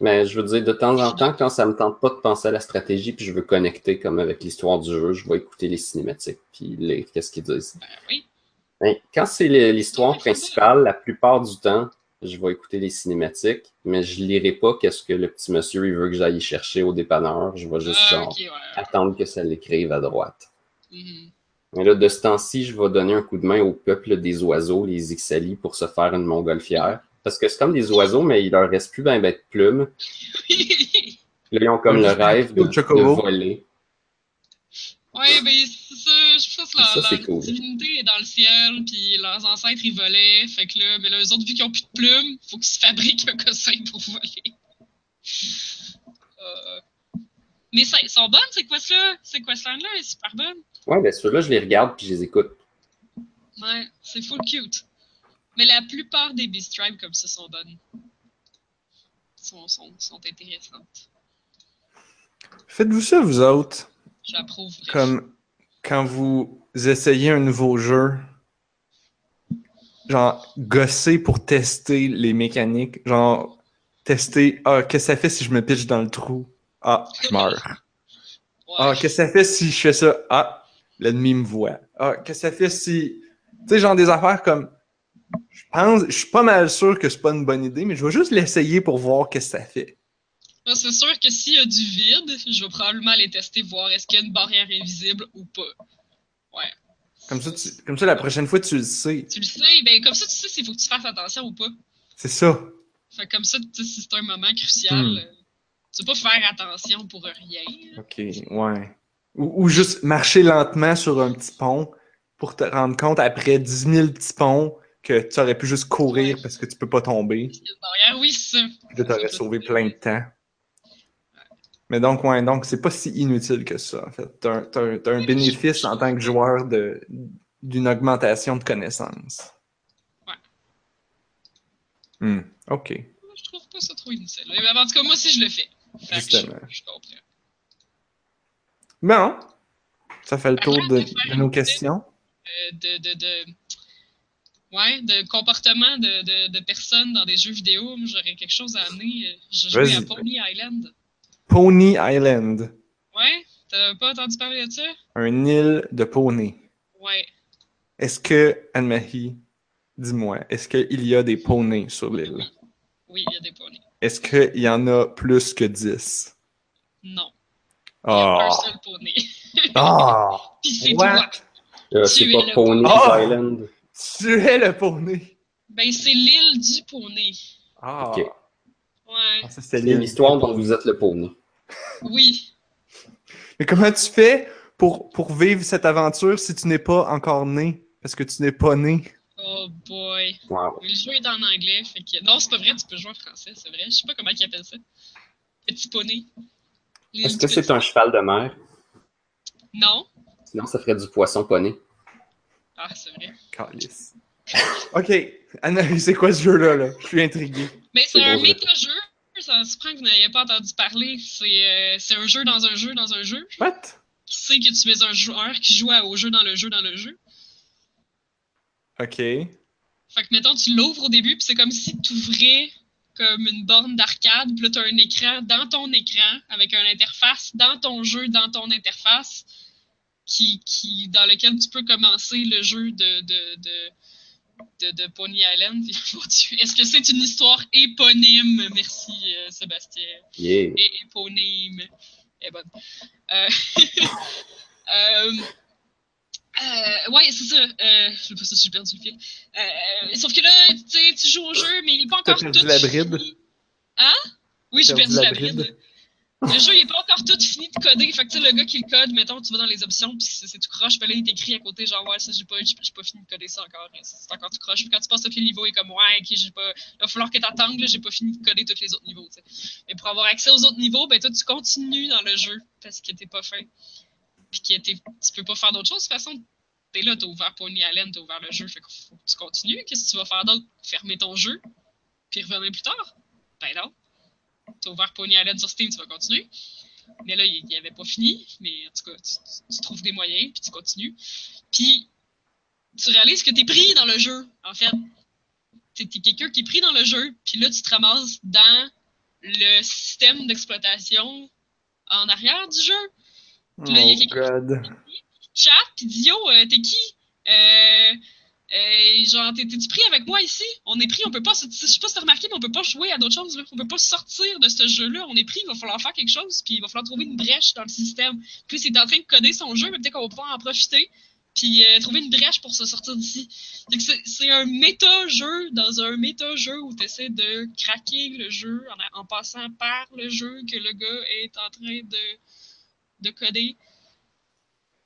Mais je veux dire, de temps en temps, quand ça me tente pas de penser à la stratégie, puis je veux connecter comme avec l'histoire du jeu, je vais écouter les cinématiques, puis lire qu'est-ce qu'ils disent. ben oui. Ben, quand c'est l'histoire principale, la plupart du temps, je vais écouter les cinématiques, mais je lirai pas qu'est-ce que le petit monsieur il veut que j'aille chercher au dépanneur. Je vais juste Ah, genre ouais. attendre que ça l'écrive à droite. Mhm. Mais là, de ce temps-ci, je vais donner un coup de main au peuple des oiseaux, les Ixali, pour se faire une montgolfière. Parce que c'est comme des oiseaux, mais il leur reste plus ben, ben de plumes. Là, ils ont comme le rêve de, voler. Ouais, ben c'est ça, je pense que leur, Ça, c'est leur cool. divinité est dans le ciel, puis leurs ancêtres ils volaient, fait que là, ben là, eux autres, vu qu'ils ont plus de plumes, faut qu'ils se fabriquent un cossin pour voler. Euh, Mais ça, ils sont bonnes, ces quests-là, ces quests-là, elles sont super bonnes. Ouais, ben ceux-là, je les regarde puis je les écoute. Ouais, c'est full cute. Mais la plupart des Beast comme ça sont bonnes. Sont, sont, sont intéressantes. Faites-vous ça, vous autres, J'approuve. comme quand vous essayez un nouveau jeu, genre gosser pour tester les mécaniques, genre tester, ah, qu'est-ce que ça fait si je me pitche dans le trou? Ah, je meurs. Ouais. Ah, qu'est-ce que ça fait si je fais ça? Ah, l'ennemi me voit. Ah, qu'est-ce que ça fait si. Tu sais, genre des affaires comme. Je pense, je suis pas mal sûr que c'est pas une bonne idée, mais je vais juste l'essayer pour voir qu'est-ce que ça fait. C'est sûr que s'il y a du vide, je vais probablement aller tester, voir est-ce qu'il y a une barrière invisible ou pas. Ouais. Comme ça, tu- comme ça, la prochaine fois, tu le sais. Tu le sais, ben comme ça, tu sais s'il faut que tu fasses attention ou pas. C'est ça. Fait que comme ça, tu sais, si c'est un moment crucial, Hmm. euh, tu vas pas faire attention pour rien. OK, ouais. Ou, ou juste marcher lentement sur un petit pont pour te rendre compte après 10 000 petits ponts que tu aurais pu juste courir parce que tu peux pas tomber. Oui, c'est ça. Là, t'aurais sauvé plein de temps. Mais donc, ouais, donc c'est pas si inutile que ça, en fait. T'as un, bénéfice en tant que joueur de, d'une augmentation de connaissances. Ouais. Hmm, OK. Je trouve pas ça trop inutile. En tout cas, moi aussi, je le fais. Fait Justement. Je, je comprends. Bon. Ça fait le tour de, nos questions. De, de, de, ouais, de comportement de, personnes dans des jeux vidéo. J'aurais quelque chose à amener. J'ai joué à Pony Island. Pony Island. Ouais? T'as pas entendu parler de ça? Un île de poney. Ouais. Est-ce que, Anne-Marie, dis-moi, est-ce qu'il y a des poneys sur l'île? Oui, il y a des poneys. Est-ce qu'il y en a plus que 10? Non. Il y a un Ah! seul poney. Ah! Puis c'est What? toi. Euh, Tu c'est es pas le- Pony Ah! Island. Tu es le poney! Ben, c'est l'île du poney. Ah! Ok. Ouais. Ah, C'est l'histoire dont vous êtes le Pony. Oui. Mais comment tu fais pour, pour vivre cette aventure si tu n'es pas encore né? Parce que tu n'es pas né. Oh boy. Wow. Le jeu est en anglais, fait que... Non, c'est pas vrai, tu peux jouer en français, c'est vrai. Je sais pas comment ils appellent ça. Petit poney. Est-ce que c'est un cheval de mer? Non. Sinon, ça ferait du poisson poney. Ah, c'est vrai. Calice. OK. C'est quoi ce jeu-là? Là? Je suis intrigué. Mais c'est un méta-jeu. Ça se prend que vous n'ayez pas entendu parler. C'est euh, c'est un jeu dans un jeu dans un jeu. What? Qui sait que tu es un joueur qui joue au jeu dans le jeu dans le jeu. OK. Fait que, mettons, tu l'ouvres au début, puis c'est comme si tu ouvrais comme une borne d'arcade, puis là, tu as un écran dans ton écran, avec une interface dans ton jeu, dans ton interface, qui, qui, dans lequel tu peux commencer le jeu de, de, de, de, de Pony Island. Est-ce que c'est une histoire éponyme? Merci, euh, Sébastien. Yeah. Éponyme. Est bonne. Euh, euh, euh, ouais, c'est ça. Euh, je sais pas si j'ai perdu le fil. Euh, sauf que là, tu sais, tu joues au jeu, mais il est pas encore perdu tout la bride? fini. Hein? Oui, j'ai Perdu perdu la bride? bride. Le jeu, il est pas encore tout fini de coder. Fait que, tu sais, le gars qui le code, mettons, tu vas dans les options, puis c'est tout croche. Puis là, il t'écrit à côté, genre, ouais, ça, j'ai pas, pas fini de coder ça encore. C'est encore tout croche. Puis quand tu passes tous les niveaux, il est comme, ouais, ok, j'ai pas. Il va falloir que t'attendes, là, j'ai pas fini de coder tous les autres niveaux, tu sais. Mais pour avoir accès aux autres niveaux, ben, toi, tu continues dans le jeu, parce que t'es pas fin. Puis que tu peux pas faire d'autre chose. De toute façon, t'es là, t'as ouvert Pony Island, t'as ouvert le jeu, fait faut que tu continues. Qu'est-ce que tu vas faire d'autre? Fermer ton jeu, puis revenir plus tard? Ben non. T'as ouvert Pony Island sur Steam, tu vas continuer. Mais là, il n'y avait pas fini. Mais en tout cas, tu, trouves des moyens, puis tu continues. Puis, tu réalises que t'es pris dans le jeu, en fait. T'es t'es quelqu'un qui est pris dans le jeu, puis là, tu te ramasses dans le système d'exploitation en arrière du jeu. Là, il y a Oh quelqu'un God. chat, puis dit Yo, euh, t'es qui? Euh, euh, Genre, t'es- t'es-tu pris avec moi ici? On est pris, on peut pas. se- Je sais pas si t'as remarqué, mais on peut pas jouer à d'autres choses. Là. On peut pas sortir de ce jeu-là. On est pris, il va falloir faire quelque chose, puis il va falloir trouver une brèche dans le système. Puis c'est en train de coder son jeu, mais peut-être qu'on va pouvoir en profiter, puis euh, trouver une brèche pour se sortir d'ici. C'est un méta-jeu dans un méta-jeu où tu essaies de craquer le jeu en, en passant par le jeu que le gars est en train de, de coder.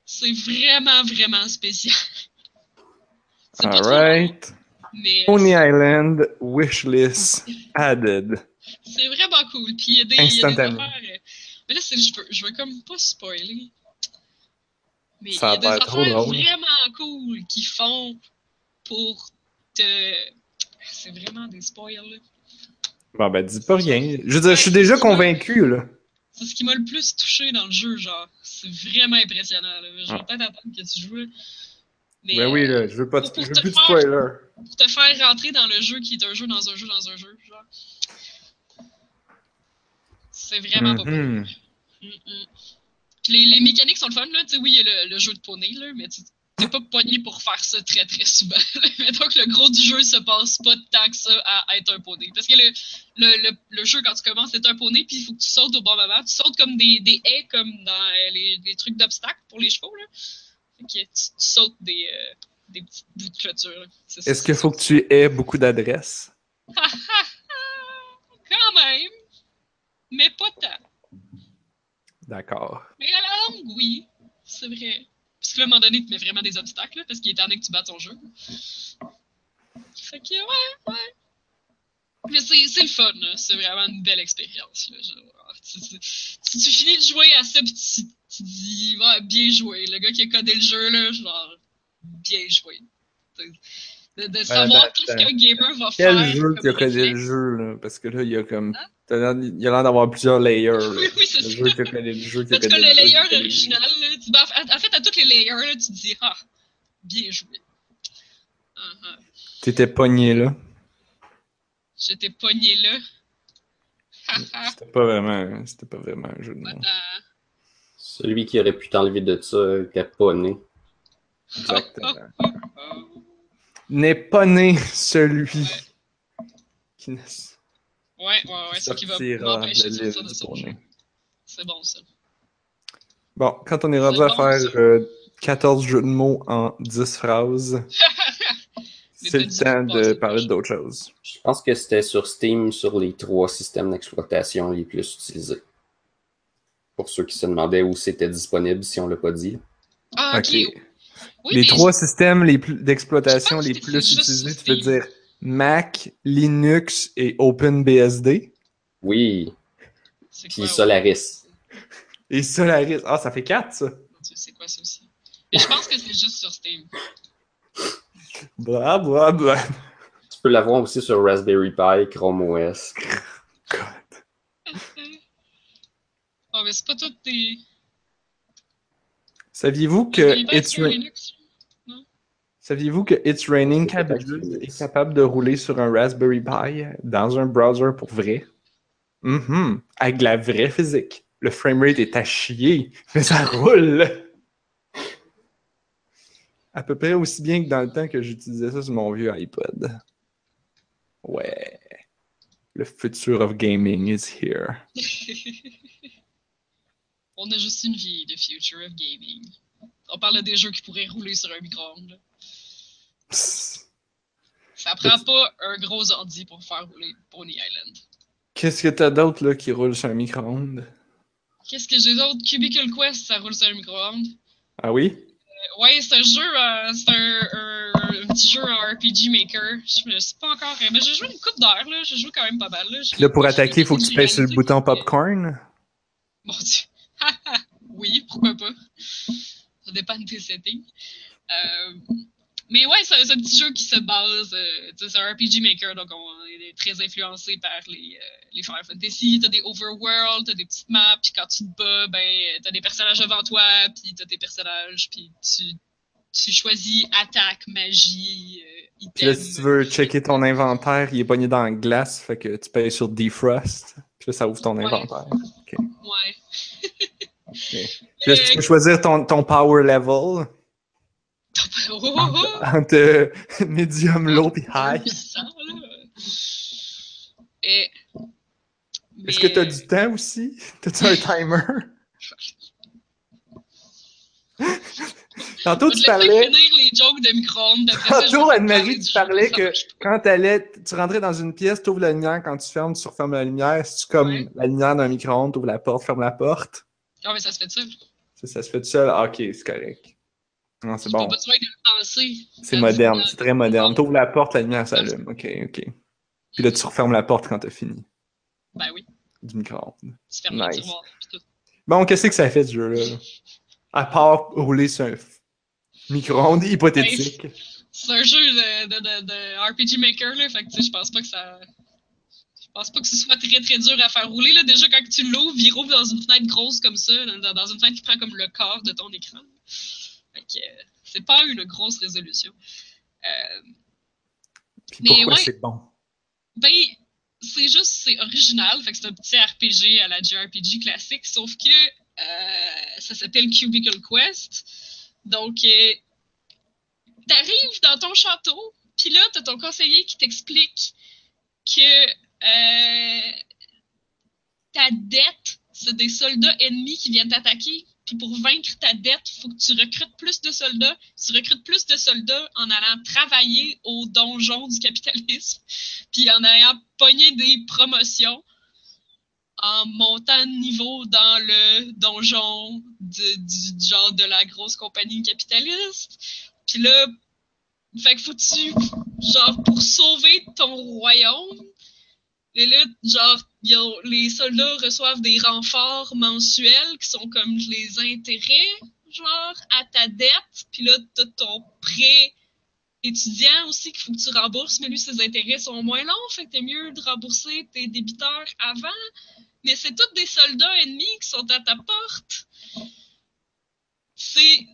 C'est vraiment, vraiment spécial. Long, Alright. mais Pony Island, wishlist added. c'est vraiment cool. Puis il y a des, y a des affaires. euh, Mais là, je veux, je veux comme pas spoiler. Mais il y a des affaires vraiment cool qu'ils font pour te. C'est vraiment des spoils, là. Bon, ben, dis pas rien. Je veux dire, je suis déjà convaincu, là. C'est ce qui m'a le plus touché dans le jeu, genre. C'est vraiment impressionnant, là. Je vais Ah. peut-être attendre que tu joues. Mais, Ben oui, là, je veux pas, pour je veux te plus de faire- spoiler. pour te faire rentrer dans le jeu qui est un jeu dans un jeu dans un jeu, genre. C'est vraiment pas Mhm. mal. Mm, mm. Puis Les, les mécaniques sont le fun, là. Tu sais, oui, il y a le, le jeu de poney, là, mais tu t'es pas pogné pour faire ça très très souvent. Mettons que le gros du jeu se passe pas tant que ça à être un poney. Parce que le, le, le, le jeu, quand tu commences, c'est un poney, puis il faut que tu sautes au bon moment. Tu sautes comme des, des haies, comme dans euh, les, les trucs d'obstacles pour les chevaux, là. Fait que tu, tu sautes des, euh, des petits bouts de clôture. Est-ce qu'il faut que tu aies beaucoup d'adresses? Quand même, mais pas tant. D'accord. Mais à la longue, oui, c'est vrai. Là, à un moment donné, tu mets vraiment des obstacles, là, parce qu'il est temps que tu battes ton jeu. Fait que, ouais, ouais. Mais c'est c'est le fun, là. C'est vraiment une belle expérience, là. Genre, tu, finis de jouer à ça, pis tu, tu dis, ouais, bien joué. Le gars qui a codé le jeu, là, genre, bien joué. De, de savoir attends, qu'est-ce qu'un gamer va Quel faire. jeu comme qui a codé le jeu, là? Parce que là, il y a comme. Hein? Il y a l'air d'avoir plusieurs layers. là. Oui, oui, c'est Le ça. jeu codé le jeu qui a En tout codé cas, le layer original, là, tu, ben, en fait, à tous les layers, là, tu te dis, ah, bien joué. Uh-huh. T'étais pogné là. J'étais pogné là. C'était pas vraiment. C'était pas vraiment un jeu de mots. Celui qui aurait pu t'enlever de ça était pas né. Exactement. Oh, N'est pas né celui qui ne Ouais, ouais, ouais, c'est qui va de m'empêcher de sortir de. C'est bon, ça. Bon, quand on est rendu à bon, faire euh, 14 jeux de mots en 10 phrases, c'est le temps de parler proche. d'autre chose. Je pense que c'était sur Steam sur les trois systèmes d'exploitation les plus utilisés. Pour ceux qui se demandaient où c'était disponible, si on l'a pas dit. Ah, ok. Oui, les trois systèmes les plus- d'exploitation les plus utilisés, tu veux dire Mac, Linux et OpenBSD. Oui, puis quoi, Solaris. Et Solaris. Ah, ça fait 4, ça. C'est quoi ça aussi? Mais je pense que c'est juste sur Steam. Blah, blah, blah. Tu peux l'avoir aussi sur Raspberry Pi, Chrome OS. God. Oh, mais c'est pas toutes des. Saviez-vous que bases It's, sur Ra- Linux. Saviez-vous que It's Raining Cabbages est capable de rouler sur un Raspberry Pi dans un browser pour vrai? Mhm. Avec de la vraie physique. Le framerate est à chier, mais ça roule! À peu près aussi bien que dans le temps que j'utilisais ça sur mon vieux iPod. Ouais. Le future of gaming is here. On a juste une vie, The Future of Gaming. On parle des jeux qui pourraient rouler sur un micro-ondes. Ça prend pas un gros ordi pour faire rouler Pony Island. Qu'est-ce que t'as d'autre là qui roule sur un micro-ondes? Qu'est-ce que j'ai d'autre? Cubicle Quest, ça roule sur un micro-ondes. Ah oui? Euh, ouais, c'est un jeu, euh, c'est un, un- un petit jeu en RPG Maker. Je me sais pas encore. Mais j'ai joué une coupe d'heure, là. J'ai joué quand même pas mal, là. Puis là, pour attaquer, il faut que tu pèses sur le bouton popcorn? Mon dieu. oui, pourquoi pas. Ça dépend de tes settings. Euh, mais ouais, c'est un petit jeu qui se base. euh, c'est un RPG Maker, donc on est très influencé par les, euh, les Final Fantasy. T'as des overworld, t'as des petites maps, puis quand tu te bats, ben, t'as des personnages devant toi, puis t'as tes personnages, puis tu, tu choisis attaque, magie, euh, Puis là, si tu veux checker ton inventaire, il est pogné dans la glace, fait que tu payes sur Defrost. Puis là, ça ouvre ton Ouais. inventaire. Ouais. Puis là, si tu peux choisir ton, ton power level Oh, oh, oh. entre euh, medium, low et high. Est-ce que tu as du temps aussi? T'as-tu un timer? Tantôt, tu parlais. finir les jokes de micro-ondes. d'après ça, je Tantôt, Anne-Marie, tu parlais que quand t'allais, tu rentrais dans une pièce, tu ouvres la lumière, quand tu fermes, tu refermes la lumière. Si tu comme Ouais. la lumière d'un micro-ondes, tu ouvres la porte, ferme la porte? Ah, mais ça se fait ça. Ça, ça se fait tout seul? Ah, ok, c'est correct. Non, c'est bon. pas besoin de le penser. C'est moderne, tu- c'est très moderne. T'ouvres la porte, la lumière s'allume. Ok, ok. Puis là, tu refermes la porte quand t'as fini Ben oui, du micro-ondes. tu Nice. tout. Bon, qu'est-ce que ça fait ce jeu-là? là? À part rouler sur un micro-ondes hypothétique. C'est un jeu de, de, de, de RPG Maker, là. Fait que, tu sais, je pense pas que ça. Je pense pas que ce soit très très dur à faire rouler. Là. Déjà, quand tu l'ouvres, il rouvre dans une fenêtre grosse comme ça, dans, dans une fenêtre qui prend comme le quart de ton écran. Fait que euh, c'est pas une grosse résolution. Euh, Puis Mais pourquoi ouais. c'est bon? Ben, c'est juste, c'est original, fait que c'est un petit RPG à la JRPG classique, sauf que euh, ça s'appelle Cubicle Quest. Donc, t'arrives dans ton château, puis là, t'as ton conseiller qui t'explique que euh, ta dette, c'est des soldats ennemis qui viennent t'attaquer, Puis pour vaincre ta dette, il faut que tu recrutes plus de soldats. Tu recrutes plus de soldats en allant travailler au donjon du capitalisme, puis en ayant pogné des promotions, en montant de niveau dans le donjon de, du genre de la grosse compagnie capitaliste. Puis là, fait que faut-tu, genre, pour sauver ton royaume, et là, genre, les soldats reçoivent des renforts mensuels qui sont comme les intérêts, genre, à ta dette. Puis là, t'as ton prêt étudiant aussi qu'il faut que tu rembourses, mais lui, ses intérêts sont moins longs, fait que t'es mieux de rembourser tes débiteurs avant. Mais c'est tous des soldats ennemis qui sont à ta porte. C'est,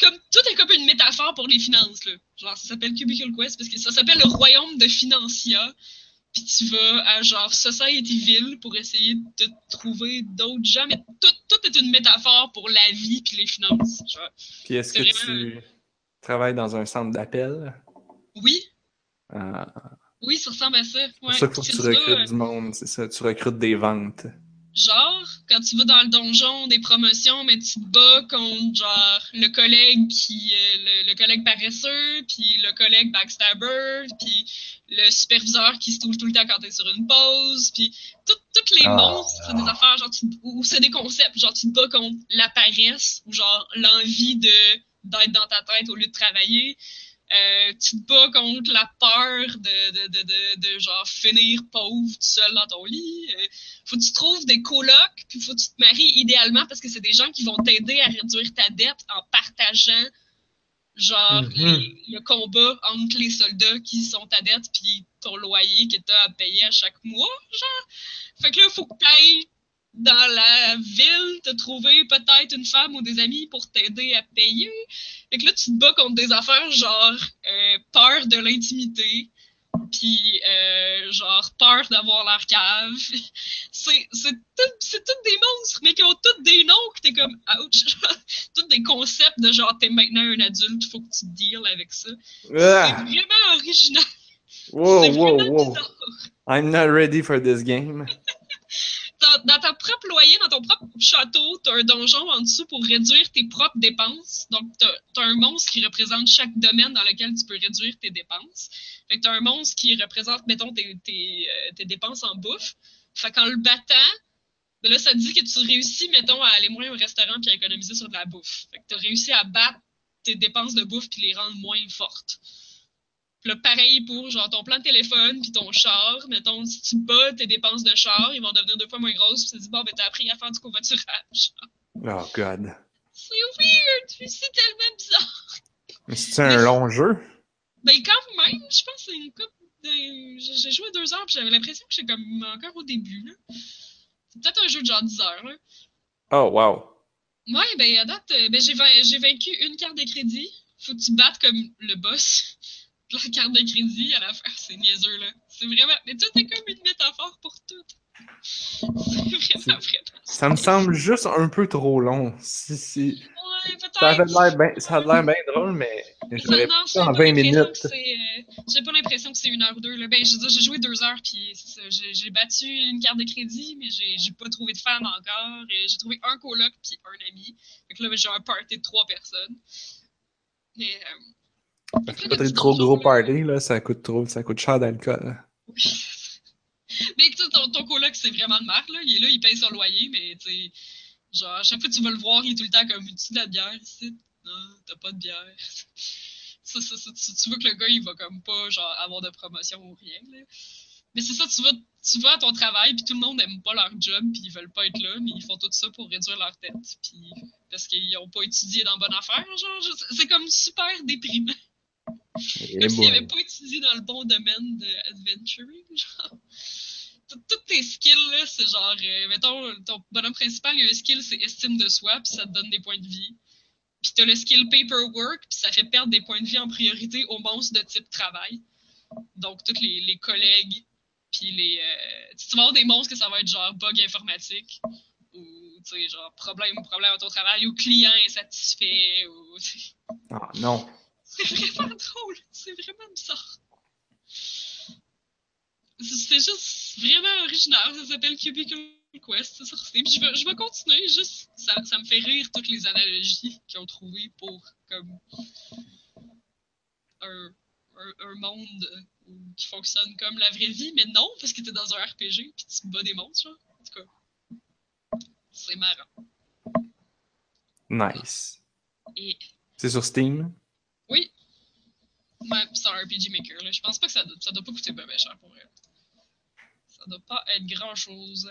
comme, tout est comme une métaphore pour les finances, là. Genre, ça s'appelle Cubicle Quest parce que ça s'appelle le royaume de Financia. Puis tu vas à genre Societyville pour essayer de trouver d'autres gens. Mais tout, tout est une métaphore pour la vie puis les finances. Genre, Puis est-ce que tu travailles dans un centre d'appel? oui, Euh, oui, ça ressemble à ça. c'est pour ça faut que tu recrutes euh, du monde, c'est ça. Tu recrutes des ventes. Genre, quand tu vas dans le donjon des promotions, mais tu te bats contre, genre, le collègue qui, euh, le, le collègue paresseux, puis le collègue backstabber, puis le superviseur qui se touche tout le temps quand t'es sur une pause, puis tout- toutes les Ah. monstres, c'est des affaires, genre, tu, ou c'est des concepts, genre, tu te bats contre la paresse, ou genre, l'envie de d'être dans ta tête au lieu de travailler. Euh, tu te bats contre la peur de, de, de, de, de, genre finir pauvre tout seul dans ton lit. Euh, faut que tu trouves des colocs, puis faut que tu te maries idéalement parce que c'est des gens qui vont t'aider à réduire ta dette en partageant genre Mhm. les- le combat entre les soldats qui sont ta dette puis ton loyer que tu as à payer à chaque mois, genre. Fait que là, faut que tu ailles dans la ville, te trouver peut-être une femme ou des amis pour t'aider à payer. Fait que là, tu te bats contre des affaires genre euh, peur de l'intimité, puis euh, genre peur d'avoir l'air cave. C'est c'est tout- c'est tous des monstres, mais qui ont tous des noms que t'es comme ouch. tous des concepts de genre t'es maintenant un adulte, faut que tu deals avec ça. C'est Ah! vraiment original. Wow, c'est vraiment wow. bizarre. I'm not ready for this game. dans, ta propre loyer, dans ton propre château, tu as un donjon en dessous pour réduire tes propres dépenses. Donc, tu as, un monstre qui représente chaque domaine dans lequel tu peux réduire tes dépenses. Fait tu as un monstre qui représente, mettons, euh, tes dépenses en bouffe. Fait qu'en le battant, ben là, ça te dit que tu réussis, mettons, à aller moins au restaurant puis à économiser sur de la bouffe. Fait que tu as réussi à battre tes dépenses de bouffe puis les rendre moins fortes. Là, pareil pour genre ton plan de téléphone puis ton char. Mettons, si tu bats tes dépenses de char, ils vont devenir deux fois moins grosses. Puis tu te dis, bon, ben t'as appris à faire du covoiturage. Oh god. C'est weird, c'est tellement bizarre. Mais c'est un long jeu? Ben quand même, je pense que c'est une coupe de... J'ai joué deux heures puis j'avais l'impression que j'étais comme encore au début, là. C'est peut-être un jeu de genre 10 heures, là. Oh wow. Ouais, ben à date, euh, ben, j'ai vaincu une carte de crédit. Faut que tu battes comme le boss. La carte de crédit à la fin, c'est niaiseux, là. C'est vraiment... Mais tout est comme une métaphore pour tout. C'est vraiment, vraiment... Ça me semble juste un peu trop long. Si, si... Ouais, peut-être. Ça avait l'air bien ça a l'air bien drôle, mais j'aurais j'ai en pas 20 l'impression minutes. euh, J'ai pas l'impression que c'est une heure ou deux. Là. Ben, j'ai joué deux heures, puis c'est ça, j'ai battu une carte de crédit, mais j'ai pas trouvé de femme encore. Euh, J'ai trouvé un coloc puis un ami. Que là, ben, j'ai un party de trois personnes. Mais, euh, Pas trop gros party, là. Ça coûte trop, ça coûte cher d'alcool. oui. mais tu sais, ton, ton coloc, c'est vraiment de marre, là. Il est là, il paye son loyer, mais tu sais, genre, à chaque fois que tu vas le voir, il est tout le temps comme, tu de la bière ici? Non, t'as pas de bière. Ça, ça, tu, tu vois que le gars, il va comme pas, genre, avoir de promotion ou rien, là. Mais c'est ça, tu vas, tu vas à ton travail, puis tout le monde aime pas leur job, puis ils veulent pas être là, mais ils font tout ça pour réduire leur tête, puis parce qu'ils ont pas étudié dans bonne affaire, genre, c'est comme super déprimant. Et Comme s'ils bon. n'avaient pas étudié dans le bon domaine de adventuring, genre? Tout- Toutes tes skills, là, c'est genre, euh, mettons, ton bonhomme principal, il y a un skill, c'est estime de soi, puis ça te donne des points de vie. Puis t'as le skill paperwork, puis ça fait perdre des points de vie en priorité aux monstres de type travail. Donc, tous les, les collègues, puis les... euh, tu vas avoir des monstres que ça va être genre bug informatique, ou, tu sais, genre problème, problème à ton travail, ou client insatisfait, ou... Ah non. C'est vraiment drôle. C'est vraiment bizarre. C'est juste vraiment original. Ça s'appelle Cubicle Quest. C'est sur Steam. Je vais, je vais continuer. Juste, ça, ça me fait rire toutes les analogies qu'ils ont trouvées pour comme un, un, un monde qui fonctionne comme la vraie vie, mais non, parce que t'es dans un RPG puis tu bats des monstres, genre. En tout cas, c'est marrant. Nice. Et C'est sur Steam? C'est un RPG Maker, là. Je pense pas que ça, doit- ça doit pas coûter bien cher pour vrai. Ça doit pas être grand chose.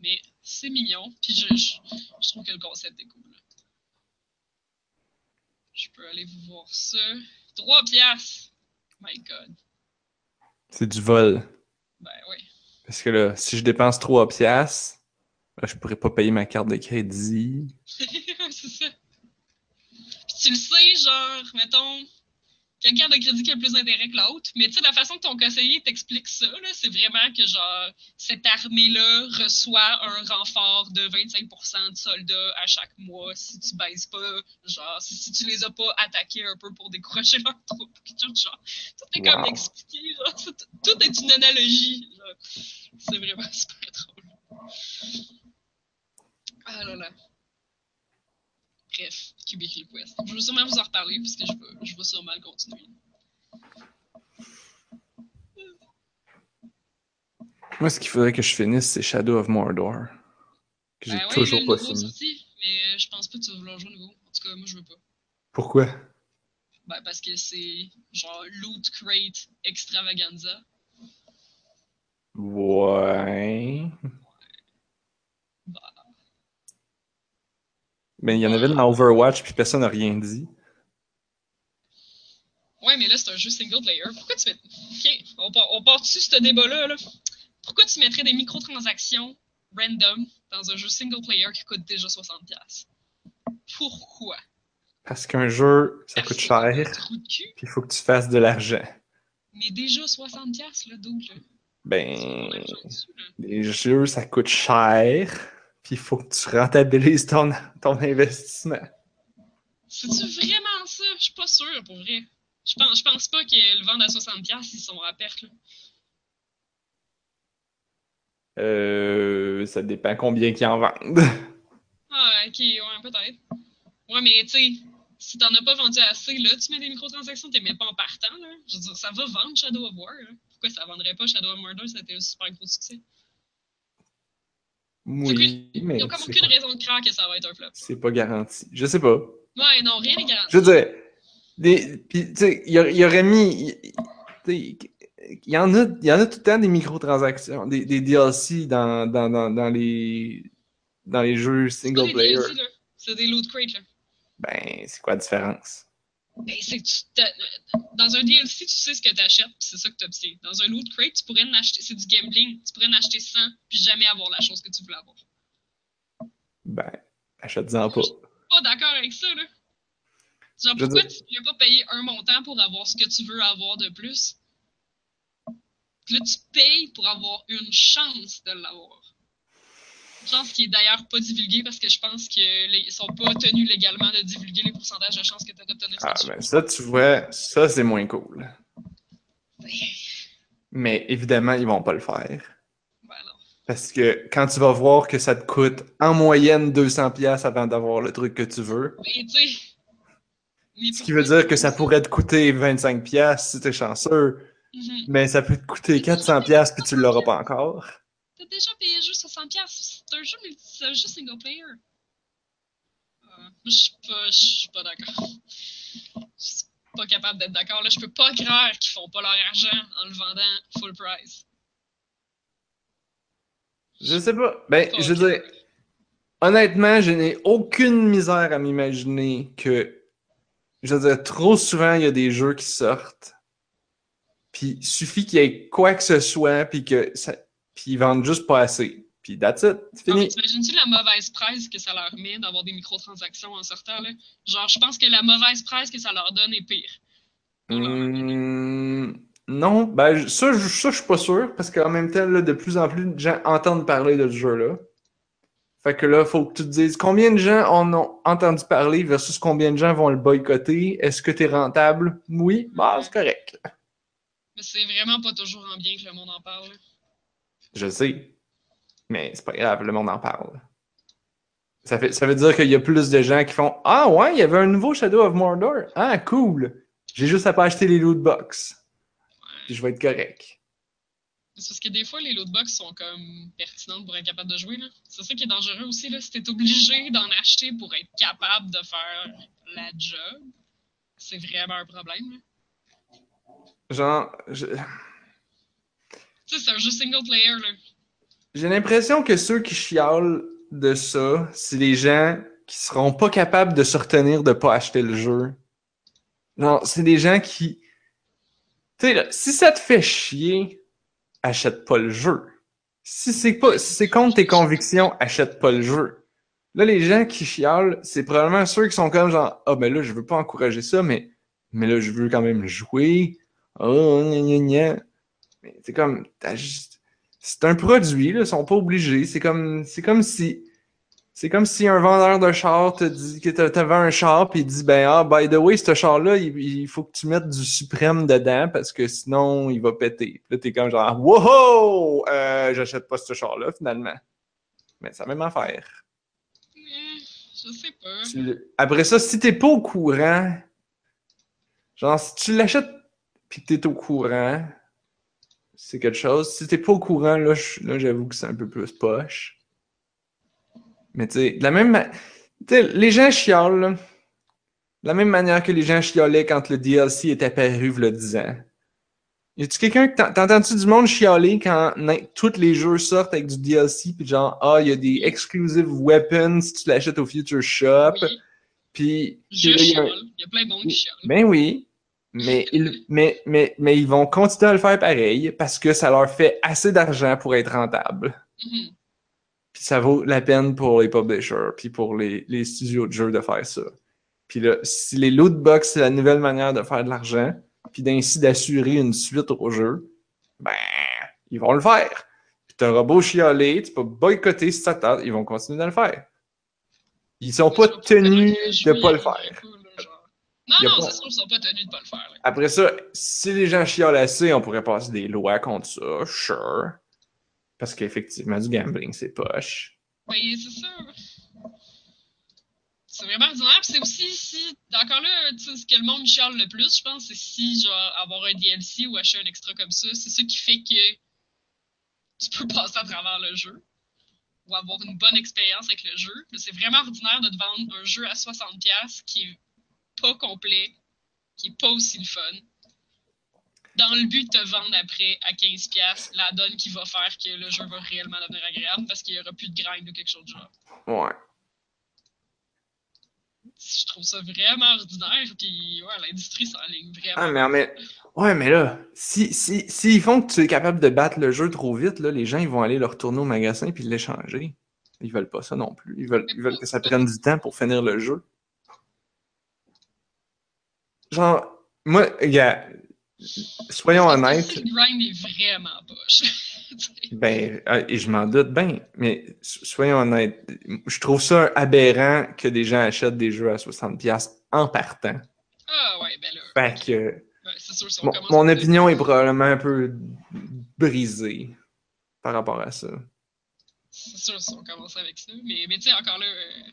Mais c'est mignon, puis je, je, je trouve que le concept est cool. Je peux aller vous voir ça. 3 piastres! My god. C'est du vol. Ben oui. Parce que là, si je dépense 3 piastres, là, je pourrais pas payer ma carte de crédit. c'est ça. Puis tu le sais, genre, mettons, quelqu'un de crédit qui a plus d'intérêt que l'autre, mais tu sais, la façon que ton conseiller t'explique ça, là, c'est vraiment que, genre, cette armée-là reçoit un renfort de 25% de soldats à chaque mois si tu baises pas, genre, si, tu les as pas attaqués un peu pour décourager chose de genre. Tout est comme expliqué, genre, tout, tout est une analogie. C'est vraiment super drôle. Ah là là. Bref, Cubicle Quest. Je vais sûrement vous en reparler puisque je vais, je vais sûrement le continuer. Moi, ce qu'il faudrait que je finisse, c'est Shadow of Mordor. Que j'ai Ben ouais, toujours pas fini. sorti, mais je pense pas que tu vas vouloir jouer au nouveau. En tout cas, moi je veux pas. Pourquoi? Ben parce que c'est genre Loot Crate Extravaganza. Ouais. Ben, il y en avait dans Overwatch, puis personne n'a rien dit. Ouais, mais là c'est un jeu single player. Pourquoi tu mets. Ok, on part, on part dessus ce débat-là. Là? Pourquoi tu mettrais des microtransactions random dans un jeu single player qui coûte déjà 60$? Pourquoi? Parce qu'un jeu, ça coûte cher, puis il faut que tu fasses de l'argent. Mais déjà 60$, là, donc, là. Ben, dessus, là. les jeux, ça coûte cher, puis il faut que tu rentabilises ton, ton investissement. C'est-tu vraiment ça? Je suis pas sûre, pour vrai. Je pense, je pense pas qu'ils le vendent à 60$, ils sont à perte, là. Euh, ça dépend combien qu'ils en vendent. Ah, ok, ouais, peut-être. Ouais, mais tu sais, si t'en as pas vendu assez, là, tu mets des microtransactions, t'es même pas en partant, là. Je veux dire, ça va vendre Shadow of War, là. Pourquoi ça vendrait pas Shadow of a été un super gros succès. Oui, mais Ils ont comme c'est aucune pas, raison de croire que ça va être un flop. c'est pas garanti. Je sais pas. Ouais, non, rien n'est garanti. Je veux dire, des, pis, tu sais, il y, y aurait mis. il- y, en a, il y en a tout le temps des microtransactions, des, des DLC dans, dans, dans, dans les, dans les jeux single player. C'est des loot crates, là. Ben, c'est quoi la différence? Ben, c'est que dans un DLC, tu sais ce que tu achètes, puis c'est ça que tu obtiens. Dans un loot crate, tu pourrais en acheter, c'est du gambling, tu pourrais en acheter 100 puis jamais avoir la chose que tu voulais avoir. Ben, achète-en pas. Pas d'accord avec ça, là. Genre, Je pourquoi dire- tu ne pas payer un montant pour avoir ce que tu veux avoir de plus? Puis là, tu payes pour avoir une chance de l'avoir. Chance qui est d'ailleurs pas divulguée parce que je pense qu'ils sont pas tenus légalement de divulguer les pourcentages de chances que tu as d'obtenir Ah, ben ça, tu vois, ça, c'est moins cool. Mais évidemment, ils vont pas le faire. Ben non. Parce que quand tu vas voir que ça te coûte en moyenne 200$ avant d'avoir le truc que tu veux, Mais tu sais. ce qui veut dire que ça pourrait te coûter 25$ si t'es chanceux, Mhm. mais ça peut te coûter 400$ puis tu l'auras pas encore. T'as déjà payé jeu 60$. C'est un jeu, c'est un jeu single player. Euh, je suis pas, pas d'accord. Je suis pas capable d'être d'accord. Là, je peux pas croire qu'ils font pas leur argent en le vendant full price. Je sais pas. Ben, Pas je veux dire, honnêtement, je n'ai aucune misère à m'imaginer que, je veux dire, trop souvent, il y a des jeux qui sortent, puis suffit qu'il y ait quoi que ce soit, puis que ça, puis ils vendent juste pas assez. Puis that's it, c'est fini. T'imagines-tu la mauvaise presse que ça leur met d'avoir des microtransactions en sortant? Là? Genre, je pense que la mauvaise presse que ça leur donne est pire. Hmm, non, ben ça, je- ça, je suis pas sûr, parce qu'en même temps, là, de plus en plus de gens entendent parler de ce jeu-là. Fait que là, faut que tu te dises combien de gens en ont entendu parler versus combien de gens vont le boycotter? Est-ce que t'es rentable? Oui, bah, c'est correct. Mais c'est vraiment pas toujours en bien que le monde en parle. Je sais. Mais c'est pas grave, le monde en parle. Ça, fait, ça veut dire qu'il y a plus de gens qui font Ah ouais, il y avait un nouveau Shadow of Mordor. Ah cool. J'ai juste à pas acheter les loot box. Puis je vais être correct. C'est parce que des fois, les lootbox sont comme pertinentes pour être capable de jouer. C'est ça qui est dangereux aussi. Là. Si t'es obligé d'en acheter pour être capable de faire la job, c'est vraiment un problème. là. Genre, je- Tu sais, c'est un jeu single player. Là. J'ai l'impression que ceux qui chialent de ça, c'est les gens qui seront pas capables de se retenir de pas acheter le jeu. Genre, c'est des gens qui. Tu sais, si ça te fait chier, achète pas le jeu. Si c'est pas, si c'est contre tes convictions, achète pas le jeu. Là, les gens qui chialent, c'est probablement ceux qui sont comme genre, ah ben là, je veux pas encourager ça, mais, mais là, je veux quand même jouer. Oh, gna gna gna. Mais c'est comme, t'as juste- c'est un produit, là, ils sont pas obligés. C'est comme, c'est comme si, c'est comme si un vendeur de char te dit que t'a- t'avais un char puis il dit ben ah by the way ce char là il, il faut que tu mettes du suprême dedans parce que sinon il va péter. Puis là t'es comme genre wow euh, j'achète pas ce char là finalement. Mais c'est la même affaire. Eh, je sais pas. Tu- Après ça si t'es pas au courant, genre si tu l'achètes puis que t'es au courant, c'est quelque chose. Si t'es pas au courant là, j'avoue que c'est un peu plus poche. Mais tu sais, de la même ma- tu sais, les gens chialent, là. De la même manière que les gens chialaient quand le DLC est apparu, v'là 10 ans. Y a-tu quelqu'un que t'en- t'entends-tu du monde chialer quand tous les jeux sortent avec du DLC, puis genre, ah, il y a des exclusive weapons si tu l'achètes au Future Shop, Oui, puis... là, y a. Il y a plein de monde qui chiale. ben oui, mais ils, mais, mais, mais ils vont continuer à le faire pareil parce que ça leur fait assez d'argent pour être rentable. Mhm. Puis ça vaut la peine pour les publishers, puis pour les, les studios de jeux de faire ça. Puis là, si les loot box, c'est la nouvelle manière de faire de l'argent, puis d'ainsi d'assurer une suite au jeu, ben, ils vont le faire. Puis t'auras beau chialer, tu peux boycotter si ça ils vont continuer de le faire. Ils sont pas tenus de pas le faire. un peu, là, genre. Non, non, pas- c'est sûr, ils sont pas tenus de pas le faire. là. Après ça, si les gens chialent assez, on pourrait passer des lois contre ça, sure. Parce qu'effectivement, du gambling, c'est poche. Oui, c'est ça. C'est vraiment ordinaire. Puis c'est aussi si, encore là, tu sais, ce que le monde chiale le plus, je pense, c'est si, genre, avoir un DLC ou acheter un extra comme ça, c'est ça qui fait que tu peux passer à travers le jeu ou avoir une bonne expérience avec le jeu. C'est vraiment ordinaire de te vendre un jeu à 60$ qui est pas complet, qui est pas aussi le fun. Dans le but de te vendre après à 15$ la donne qui va faire que le jeu va réellement devenir agréable parce qu'il y aura plus de grind ou quelque chose du genre. Ouais. Je trouve ça vraiment ordinaire, puis ouais, l'industrie s'enligne vraiment. Ah, mais, mais, ouais, mais là, si, si, s'ils font que tu es capable de battre le jeu trop vite, là, les gens, ils vont aller le retourner au magasin puis l'échanger. Ils veulent pas ça non plus. Ils veulent, ils veulent que ça prenne du temps pour finir le jeu. Genre, moi, gars, soyons Parce que honnêtes. Le est vraiment poche. Ben, euh, et je m'en doute bien, mais so- soyons honnêtes, je trouve ça aberrant que des gens achètent des jeux à 60$ en partant. ah ouais, ben là. Fait que ben, sûr, si on mon, mon opinion est probablement un peu brisée par rapport à ça. C'est sûr, si on commence avec ça. Mais, mais tu sais, encore là. euh,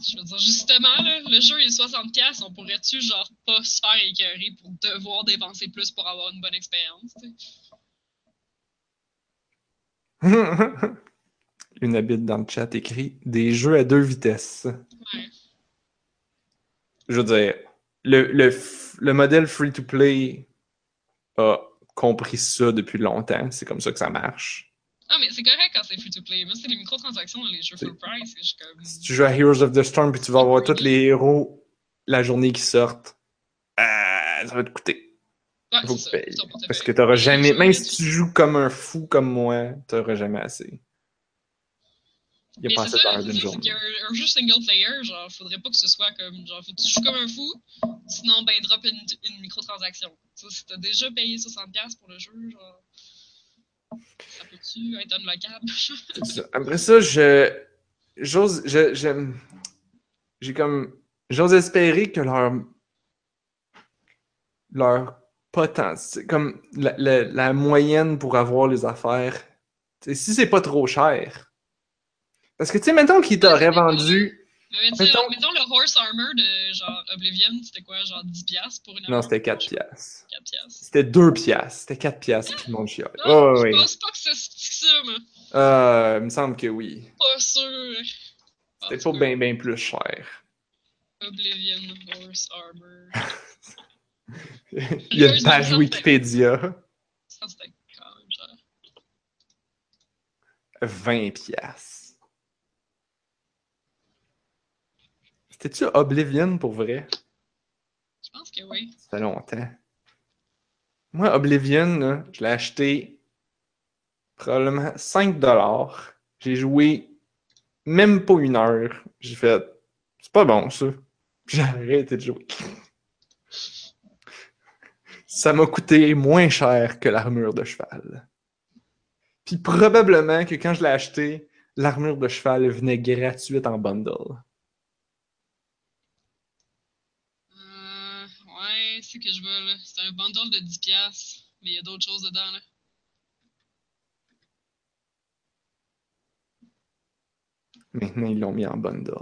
Je veux dire, justement, là, le jeu est 60$, on pourrait-tu, genre, pas se faire écœurer pour devoir dépenser plus pour avoir une bonne expérience? Une habite dans le chat écrit des jeux à deux vitesses. Ouais. Je veux dire, le, le modèle free-to-play a compris ça depuis longtemps. C'est comme ça que ça marche. Ah, mais c'est correct quand c'est free-to-play. Moi, c'est les microtransactions dans les jeux full price. Je comme. Si tu joues à Heroes of the Storm puis tu vas avoir tous les héros la journée qui sortent, euh, ça va te coûter. Ouais, Faut ça. Parce que t'auras Mais jamais, même si tu joues comme un fou comme moi, t'auras jamais assez. Il n'y Mais a pas assez d'heures d'une journée. qu'un un jeu single player, genre, faudrait pas que ce soit comme, genre, faut que tu joues comme un fou, sinon, ben, drop une, une microtransaction. Si t'as déjà payé 60$ pour le jeu, genre, ça être unlockable? Après ça, je. J'ose. je- J'aime. J'ai comme. J'ose espérer que leur. Leur potentiel. Comme la, la- la moyenne pour avoir les affaires. si c'est pas trop cher. Parce que, tu sais, mettons qu'il t'aurait vendu. Mais mettons, Mettons- mettons le horse armor de genre Oblivion, c'était quoi, genre 10$ pour une Non, armure? c'était 4 piastres. 4 piastres. C'était 2 piastres. C'était 4 piastres, puis le monde chiale. Non, Oh, je oui. pense pas que c'est ça, moi. Euh, il me semble que oui. Pas sûr. C'était tout pas bien, bien plus cher. Oblivion horse armor. il y a une page Wikipédia. Ça, c'était quand même genre. 20 piastres. C'était-tu Oblivion pour vrai? Je pense que oui. Ça fait longtemps. Moi, Oblivion, là, je l'ai acheté probablement 5 dollars. J'ai joué même pas une heure. J'ai fait, c'est pas bon ça. J'ai arrêté de jouer. Ça m'a coûté moins cher que l'armure de cheval. Puis probablement que quand je l'ai acheté, l'armure de cheval venait gratuite en bundle. Que je veux, là. C'est un bundle de 10$, piastres, mais il y a d'autres choses dedans, là. Maintenant, ils l'ont mis en bundle.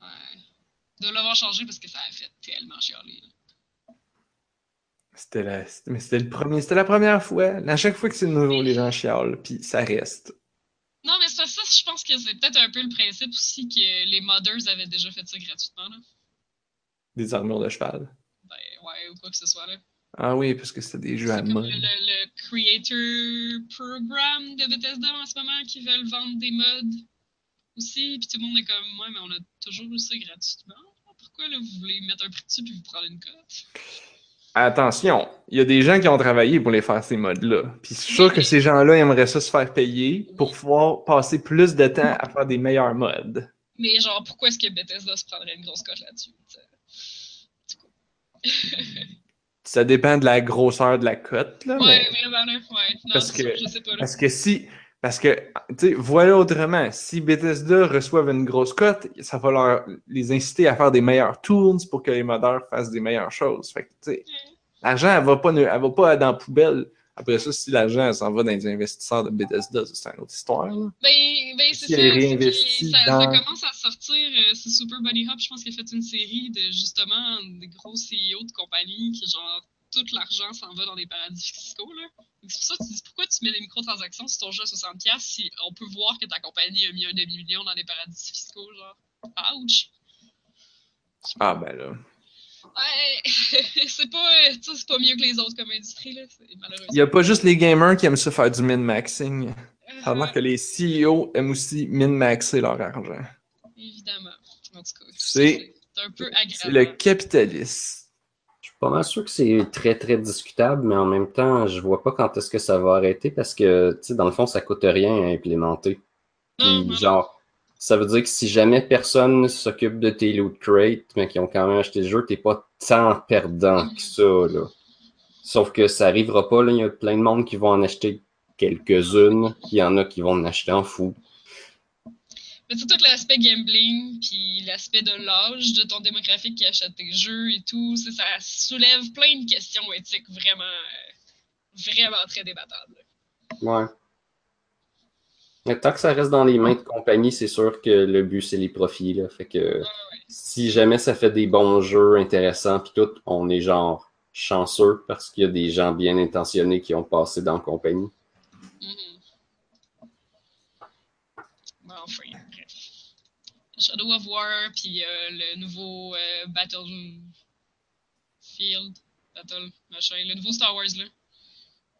Ouais. Ils doivent l'avoir changé parce que ça a fait tellement chialer, là. C'était la... mais c'était le premier, c'était la première fois. À chaque fois que c'est nouveau, les gens chialent, puis ça reste. Non, mais c'est ça, je pense que c'est peut-être un peu le principe aussi que les modders avaient déjà fait ça gratuitement, là. Des armures de cheval. Ouais, ou quoi que ce soit, là. Ah oui, parce que c'était des jeux à mode. le, le Creator Program de Bethesda en ce moment qui veulent vendre des mods aussi. Puis tout le monde est comme, ouais, mais on a toujours eu ça gratuitement. Pourquoi là, vous voulez mettre un prix dessus puis vous prendre une cote? Attention, il y a des gens qui ont travaillé pour les faire ces modes-là. Puis je suis sûr que ces gens-là aimeraient ça se faire payer pour pouvoir passer plus de temps à faire des meilleurs modes. Mais genre, pourquoi est-ce que Bethesda se prendrait une grosse cote là-dessus? Ça dépend de la grosseur de la cote, là. Ouais, mais- vraiment, là. Ouais. Non, Parce que- sûr, je sais pas, là. Parce que si. Parce que, tu sais, voilà autrement. Si Bethesda reçoivent une grosse cote, ça va leur les inciter à faire des meilleurs tools pour que les modeurs fassent des meilleures choses. Fait que, tu sais, l'argent, elle va pas, ne- elle va pas dans la poubelle. Après ça, si l'argent s'en va dans les investisseurs de Bethesda, c'est une autre histoire. là. Ben, ben c'est ça. réinvestie ça, dans- ça commence à sortir. euh, c'est Super Bunny Hop, je pense qu'il a fait une série de justement des gros CEO de compagnies qui, genre, tout l'argent s'en va dans des paradis fiscaux. Là. Donc, C'est pour ça que tu dis pourquoi tu mets des microtransactions sur ton jeu à 60$ si on peut voir que ta compagnie a mis un demi-million dans des paradis fiscaux, genre? Ouch! Ah, ben là. Ouais, c'est pas, euh, c'est pas mieux que les autres comme industrie, là. Il y a pas juste les gamers qui aiment ça faire du min-maxing. Euh, Ça remarque que les CEO aiment aussi min-maxer leur argent. Évidemment. En tout cas, tout C'est- un peu C'est le agréable. capitalisme. Je suis pas mal sûr que c'est très très discutable, mais en même temps, je vois pas quand est-ce que ça va arrêter parce que, tu sais, dans le fond, ça coûte rien à implémenter. Non, Puis, non, genre, ça veut dire que si jamais personne s'occupe de tes loot crates, mais qui ont quand même acheté le jeu, t'es pas tant perdant que ça, là. Sauf que ça arrivera pas. Il y a plein de monde qui vont en acheter quelques-unes, il y en a qui vont en acheter en fou. Mais c'est tout l'aspect gambling, puis l'aspect de l'âge de ton démographique qui achète tes jeux et tout, c'est- ça soulève plein de questions éthiques vraiment, euh, vraiment très débattables. Ouais. Mais tant que ça reste dans les mains de compagnie, c'est sûr que le but, c'est les profits, là. Fait que si jamais ça fait des bons jeux intéressants, puis tout, on est genre chanceux parce qu'il y a des gens bien intentionnés qui ont passé dans la compagnie. Mhm. Bon, enfin, bref. Shadow of War, puis euh, le nouveau euh, Battlefield, Battle, machin, le nouveau Star Wars, là.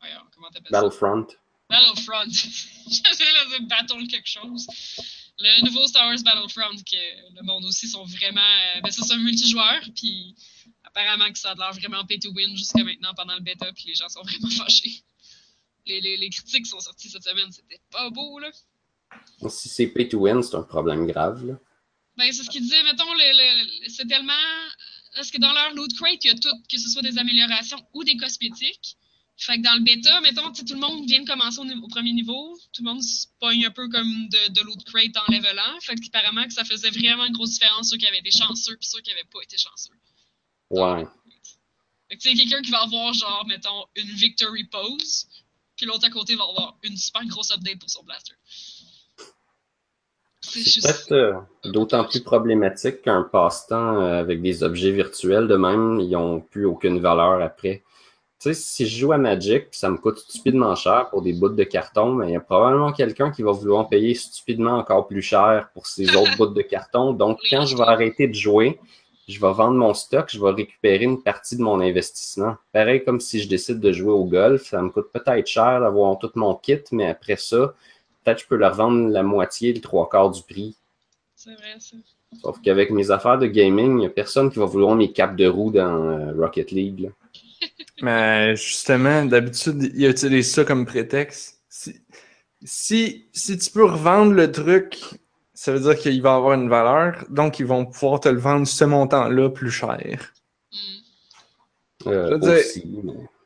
Voyons, comment t'appelles ça? Battlefront. Battlefront. Là dire Battle quelque chose. Le nouveau Star Wars Battlefront, que le monde aussi sont vraiment. euh, ben, ça, c'est un multijoueur, puis apparemment que ça a l'air vraiment pay to win jusqu'à maintenant pendant le bêta, puis les gens sont vraiment fâchés. Les, les, les critiques sont sorties cette semaine, c'était pas beau, là. Si c'est pay to win, c'est un problème grave, là. Ben, c'est ce qu'ils disaient, mettons, le, le- c'est tellement. Parce que dans leur loot crate, il y a tout, que ce soit des améliorations ou des cosmétiques. Fait que dans le bêta, mettons, tout le monde vient de commencer au, niveau- au premier niveau. Tout le monde se pogne un peu comme de, de loot crate en levelant. Fait qu'apparemment que ça faisait vraiment une grosse différence ceux qui avaient été chanceux puis ceux qui n'avaient pas été chanceux. Ouais. Fait que tu sais, quelqu'un qui va avoir, genre, mettons, une victory pose, puis l'autre à côté va avoir une super grosse update pour son blaster. C'est C'est juste. peut-être euh, d'autant plus problématique qu'un passe-temps euh, avec des objets virtuels de même, ils n'ont plus aucune valeur après. Tu sais, si je joue à Magic, puis ça me coûte stupidement cher pour des bouts de carton, mais il y a probablement quelqu'un qui va vouloir payer stupidement encore plus cher pour ces autres bouts de carton. Donc, quand je vais arrêter de jouer, je vais vendre mon stock, je vais récupérer une partie de mon investissement. Pareil comme si je décide de jouer au golf, ça me coûte peut-être cher d'avoir tout mon kit, mais après ça, peut-être je peux leur vendre la moitié, le trois quarts du prix. C'est vrai, ça. Sauf qu'avec mes affaires de gaming, il n'y a personne qui va vouloir mes capes de roue dans euh, Rocket League. là. Mais justement, d'habitude, ils utilisent ça comme prétexte. Si, si, si tu peux revendre le truc, ça veut dire qu'il va avoir une valeur, donc ils vont pouvoir te le vendre ce montant-là plus cher. Hmm. Euh,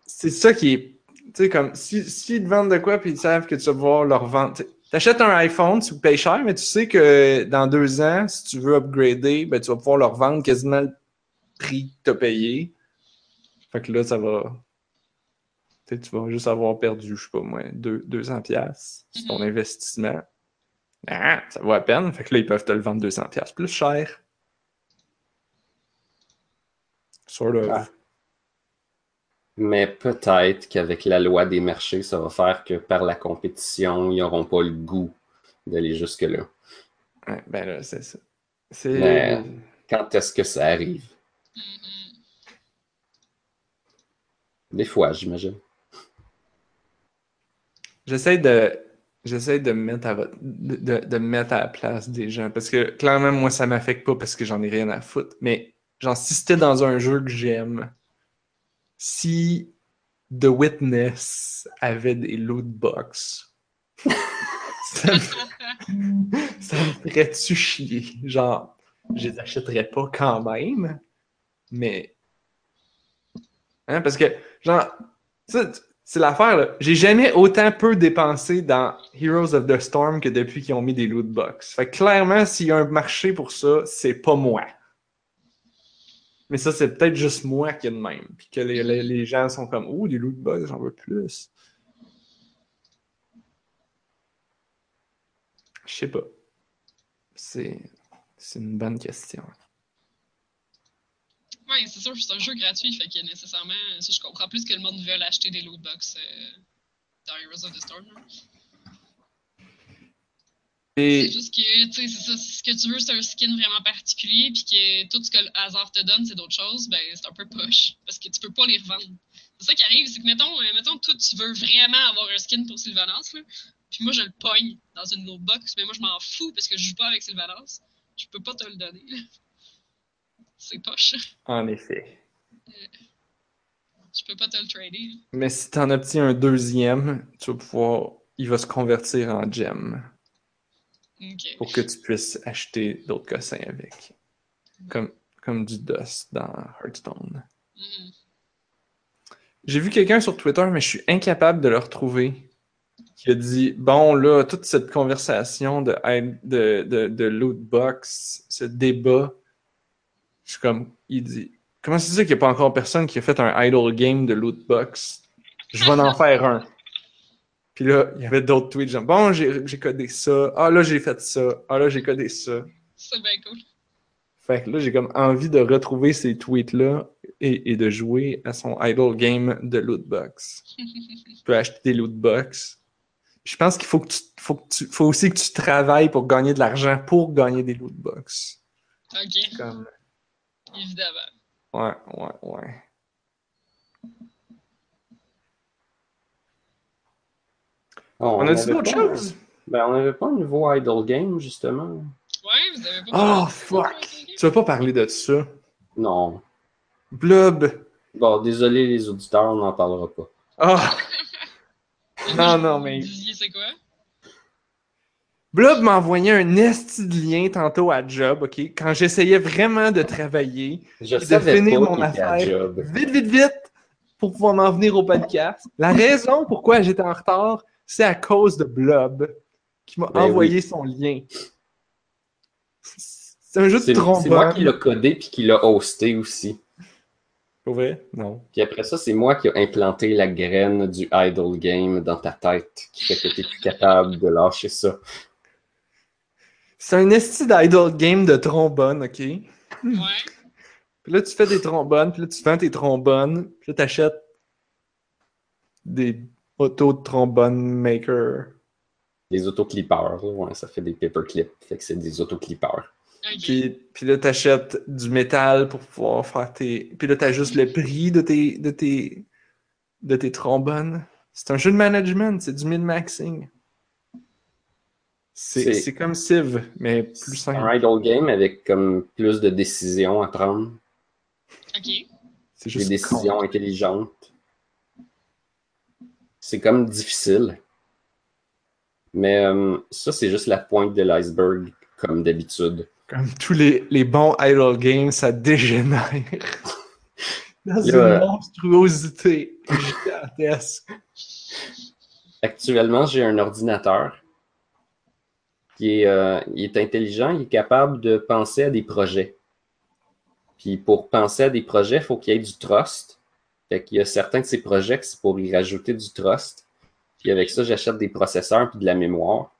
C'est ça qui est. Tu sais, comme, si, s'ils te vendent de quoi, puis ils savent que tu vas pouvoir leur vendre. T'achètes un iPhone, tu payes cher, mais tu sais que dans deux ans, si tu veux upgrader, ben, tu vas pouvoir leur vendre quasiment le prix que tu as payé. Fait que là, ça va. Tu sais, tu vas juste avoir perdu, je sais pas moi, deux- 200$ piastres sur ton Mhm. investissement. Ah, ça vaut à peine. Fait que là, ils peuvent te le vendre 200$ piastres plus cher. Sort of. Ah. Mais peut-être qu'avec la loi des marchés, ça va faire que par la compétition, ils n'auront pas le goût d'aller jusque-là. Ouais, ben là, c'est ça. Mais- Quand est-ce que ça arrive? Des fois, j'imagine. J'essaie de. J'essaie de me mettre à votre- de, de- de me mettre à la place des gens. Parce que clairement, moi, ça m'affecte pas parce que j'en ai rien à foutre. Mais genre, si c'était dans un jeu que j'aime, si The Witness avait des loot box, ça me, ça me ferait-tu chier? Genre, je les achèterais pas quand même, mais. Hein, parce que, genre, c'est l'affaire. J'ai jamais autant peu dépensé dans Heroes of the Storm que depuis qu'ils ont mis des loot box. Fait que clairement, s'il y a un marché pour ça, c'est pas moi. Mais ça, c'est peut-être juste moi qui est de même. Puis que les, gens sont comme, oh, des loot box, j'en veux plus. Je sais pas. C'est une bonne question. Ouais, c'est sûr, c'est un jeu gratuit, fait que nécessairement, ça, je comprends plus que le monde veut acheter des lootbox euh, dans Heroes of the Storm. Et C'est juste que, tu sais, c'est ça, si ce que tu veux, c'est un skin vraiment particulier, puis que tout ce que le hasard te donne, c'est d'autres choses, ben, c'est un peu poche, parce que tu peux pas les revendre. C'est ça qui arrive, c'est que, mettons, euh, mettons, toi, tu veux vraiment avoir un skin pour Sylvanas, là, puis moi, je le pogne dans une lootbox, mais moi, je m'en fous, parce que je joue pas avec Sylvanas. Je peux pas te le donner, là. C'est poche. en effet. Je peux pas te le trader. Mais si t'en obtiens un deuxième, tu vas pouvoir. Il va se convertir en gem pour que tu puisses acheter d'autres cossins avec. Comme, comme du dust dans Hearthstone. Mhm. J'ai vu quelqu'un sur Twitter, mais je suis incapable de le retrouver, qui a dit Bon, là, toute cette conversation de, de, de, de loot box, ce débat, je suis comme. Il dit Comment c'est ça qu'il n'y a pas encore personne qui a fait un idle game de loot box? Je vais en faire un. Puis là, il y avait d'autres tweets genre Bon, j'ai codé ça. Ah, là, j'ai fait ça. Ah, là, j'ai codé ça. C'est bien cool. Fait que là, j'ai comme envie de retrouver ces tweets-là et, et de jouer à son idle game de lootbox. tu peux acheter des lootbox. Puis Je pense qu'il faut que tu, faut que tu, faut aussi que tu travailles pour gagner de l'argent pour gagner des lootbox. Ok, Comme, évidemment. ouais, ouais, ouais. On a dit pas- choses? Ben, on n'avait pas un nouveau idle game, justement. Ouais, vous avez pas Oh, fuck! Tu vas pas parler de ça? Non. Blob! Bon, désolé les auditeurs, on n'en parlera pas. Ah! Et Non, non, vous mais- disiez c'est quoi? Blob m'a envoyé un esti de lien tantôt à Job, OK? Quand j'essayais vraiment de travailler. Je de finir mon affaire. vite, vite, vite pour pouvoir m'en venir au podcast. La raison pourquoi j'étais en retard, c'est à cause de Blob qui m'a Ben envoyé son lien. C'est un jeu de C'est c'est moi trombone. qui l'ai codé puis qui l'a hosté aussi. Pour vrai? Non. Puis après ça, c'est moi qui ai implanté la graine du idle game dans ta tête qui fait que tu plus capable de lâcher ça. C'est un esti d'idle game de trombone, ok? Ouais. Puis là, tu fais des trombones, puis là, tu vends tes trombones, puis là, t'achètes des autos de trombone maker. Des autoclippers, ouais, ça fait des paperclips. Fait que c'est des autoclippers. Ok. Puis, puis là, t'achètes du métal pour pouvoir faire tes. Puis là, t'ajustes le prix de tes, de tes, de tes trombones. C'est un jeu de management, c'est du min-maxing. C'est comme Civ, mais plus C'est un simple. idle game avec comme plus de décisions à prendre. Ok. C'est Des juste décisions con. intelligentes. C'est comme difficile. Mais euh, ça, c'est juste la pointe de l'iceberg, comme d'habitude. Comme tous les, les bons idle games, ça dégénère. Dans une monstruosité gigantesque. Actuellement, j'ai un ordinateur qui est, euh, il est intelligent, il est capable de penser à des projets. Puis pour penser à des projets, il faut qu'il y ait du trust. Fait qu'il y a certains de ces projets que c'est pour y rajouter du trust. Puis avec ça, j'achète des processeurs puis de la mémoire.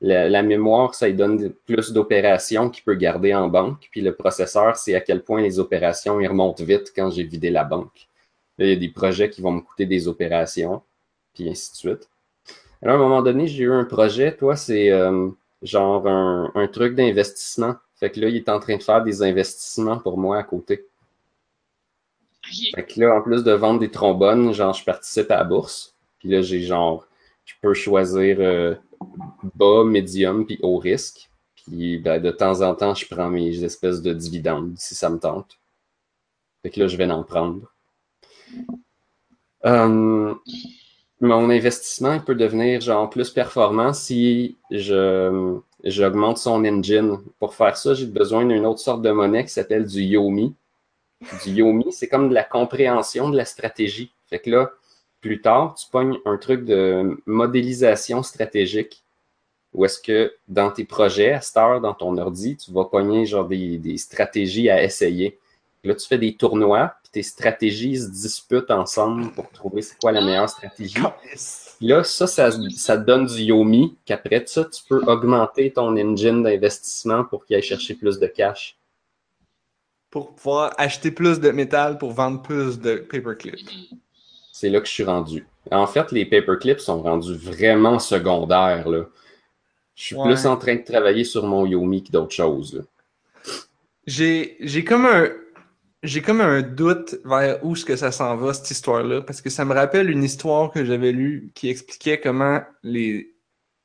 La, mémoire, ça lui donne plus d'opérations qu'il peut garder en banque. Puis le processeur, c'est à quel point les opérations remontent vite quand j'ai vidé la banque. Là, il y a des projets qui vont me coûter des opérations, puis ainsi de suite. Alors, à un moment donné, j'ai eu un projet, toi, c'est euh, genre un, un truc d'investissement. Fait que là, il est en train de faire des investissements pour moi à côté. Fait que là, en plus de vendre des trombones, genre, je participe à la bourse. Puis là, j'ai genre, je peux choisir euh, bas, médium, puis haut risque. Puis ben, de temps en temps, je prends mes espèces de dividendes si ça me tente. Fait que là, je vais en prendre. Euh, mon investissement, il peut devenir genre plus performant si je j'augmente son engine. Pour faire ça, j'ai besoin d'une autre sorte de monnaie qui s'appelle du Yomi. Du Yomi, c'est comme de la compréhension de la stratégie. Fait que là, plus tard, tu pognes un truc de modélisation stratégique où est-ce que dans tes projets, à cette heure, dans ton ordi, tu vas pogner genre des, des stratégies à essayer. Là, tu fais des tournois, puis tes stratégies se disputent ensemble pour trouver c'est quoi la meilleure stratégie. Là, ça, ça, ça te donne du Yomi, qu'après ça, tu peux augmenter ton engine d'investissement pour qu'il aille chercher plus de cash. Pour pouvoir acheter plus de métal pour vendre plus de paperclip. C'est là que je suis rendu. En fait, les paperclips sont rendus vraiment secondaires. Là. Je suis Ouais. plus en train de travailler sur mon Yomi que d'autres choses. j'ai comme un j'ai comme un doute vers où est-ce que ça s'en va cette histoire-là parce que ça me rappelle une histoire que j'avais lue qui expliquait comment les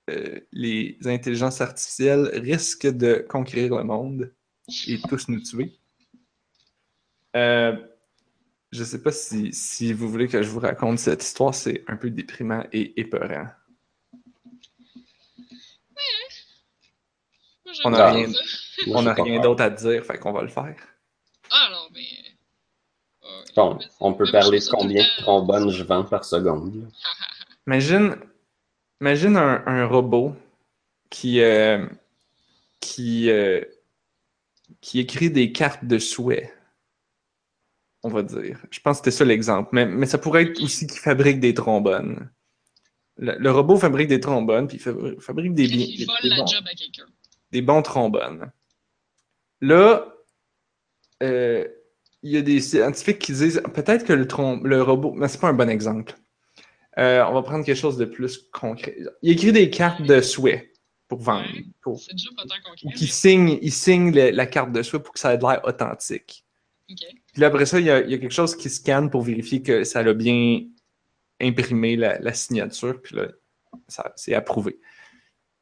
euh, les intelligences artificielles risquent de conquérir le monde et tous nous tuer. Euh, je sais pas si, si vous voulez que je vous raconte cette histoire, c'est un peu déprimant et épeurant. Moi, On rien- n'a rien peur. d'autre à dire, fait qu'on va le faire. Ah non, mais. Ouais. Bon, on peut parler de combien de trombones je vends par seconde. Imagine, imagine un, un robot qui, euh, qui, euh, qui écrit des cartes de souhait, on va dire. Je pense que c'était ça l'exemple. Mais, mais ça pourrait être aussi qu'il fabrique des trombones. Le, le robot fabrique des trombones, puis fabrique des, Il des- vole des la bons, job à quelqu'un. des bons trombones. Là, euh, il y a des scientifiques qui disent peut-être que le, robot, mais c'est pas un bon exemple. Euh, on va prendre quelque chose de plus concret. Il écrit des cartes de souhait pour vendre. Ouais. pour- C'est déjà pas tant concret. ou signe, il signe le- la carte de souhait pour que ça ait l'air authentique. Puis là, après ça, il y, a, il y a quelque chose qui scanne pour vérifier que ça a bien imprimé la, la signature, puis là, c'est approuvé.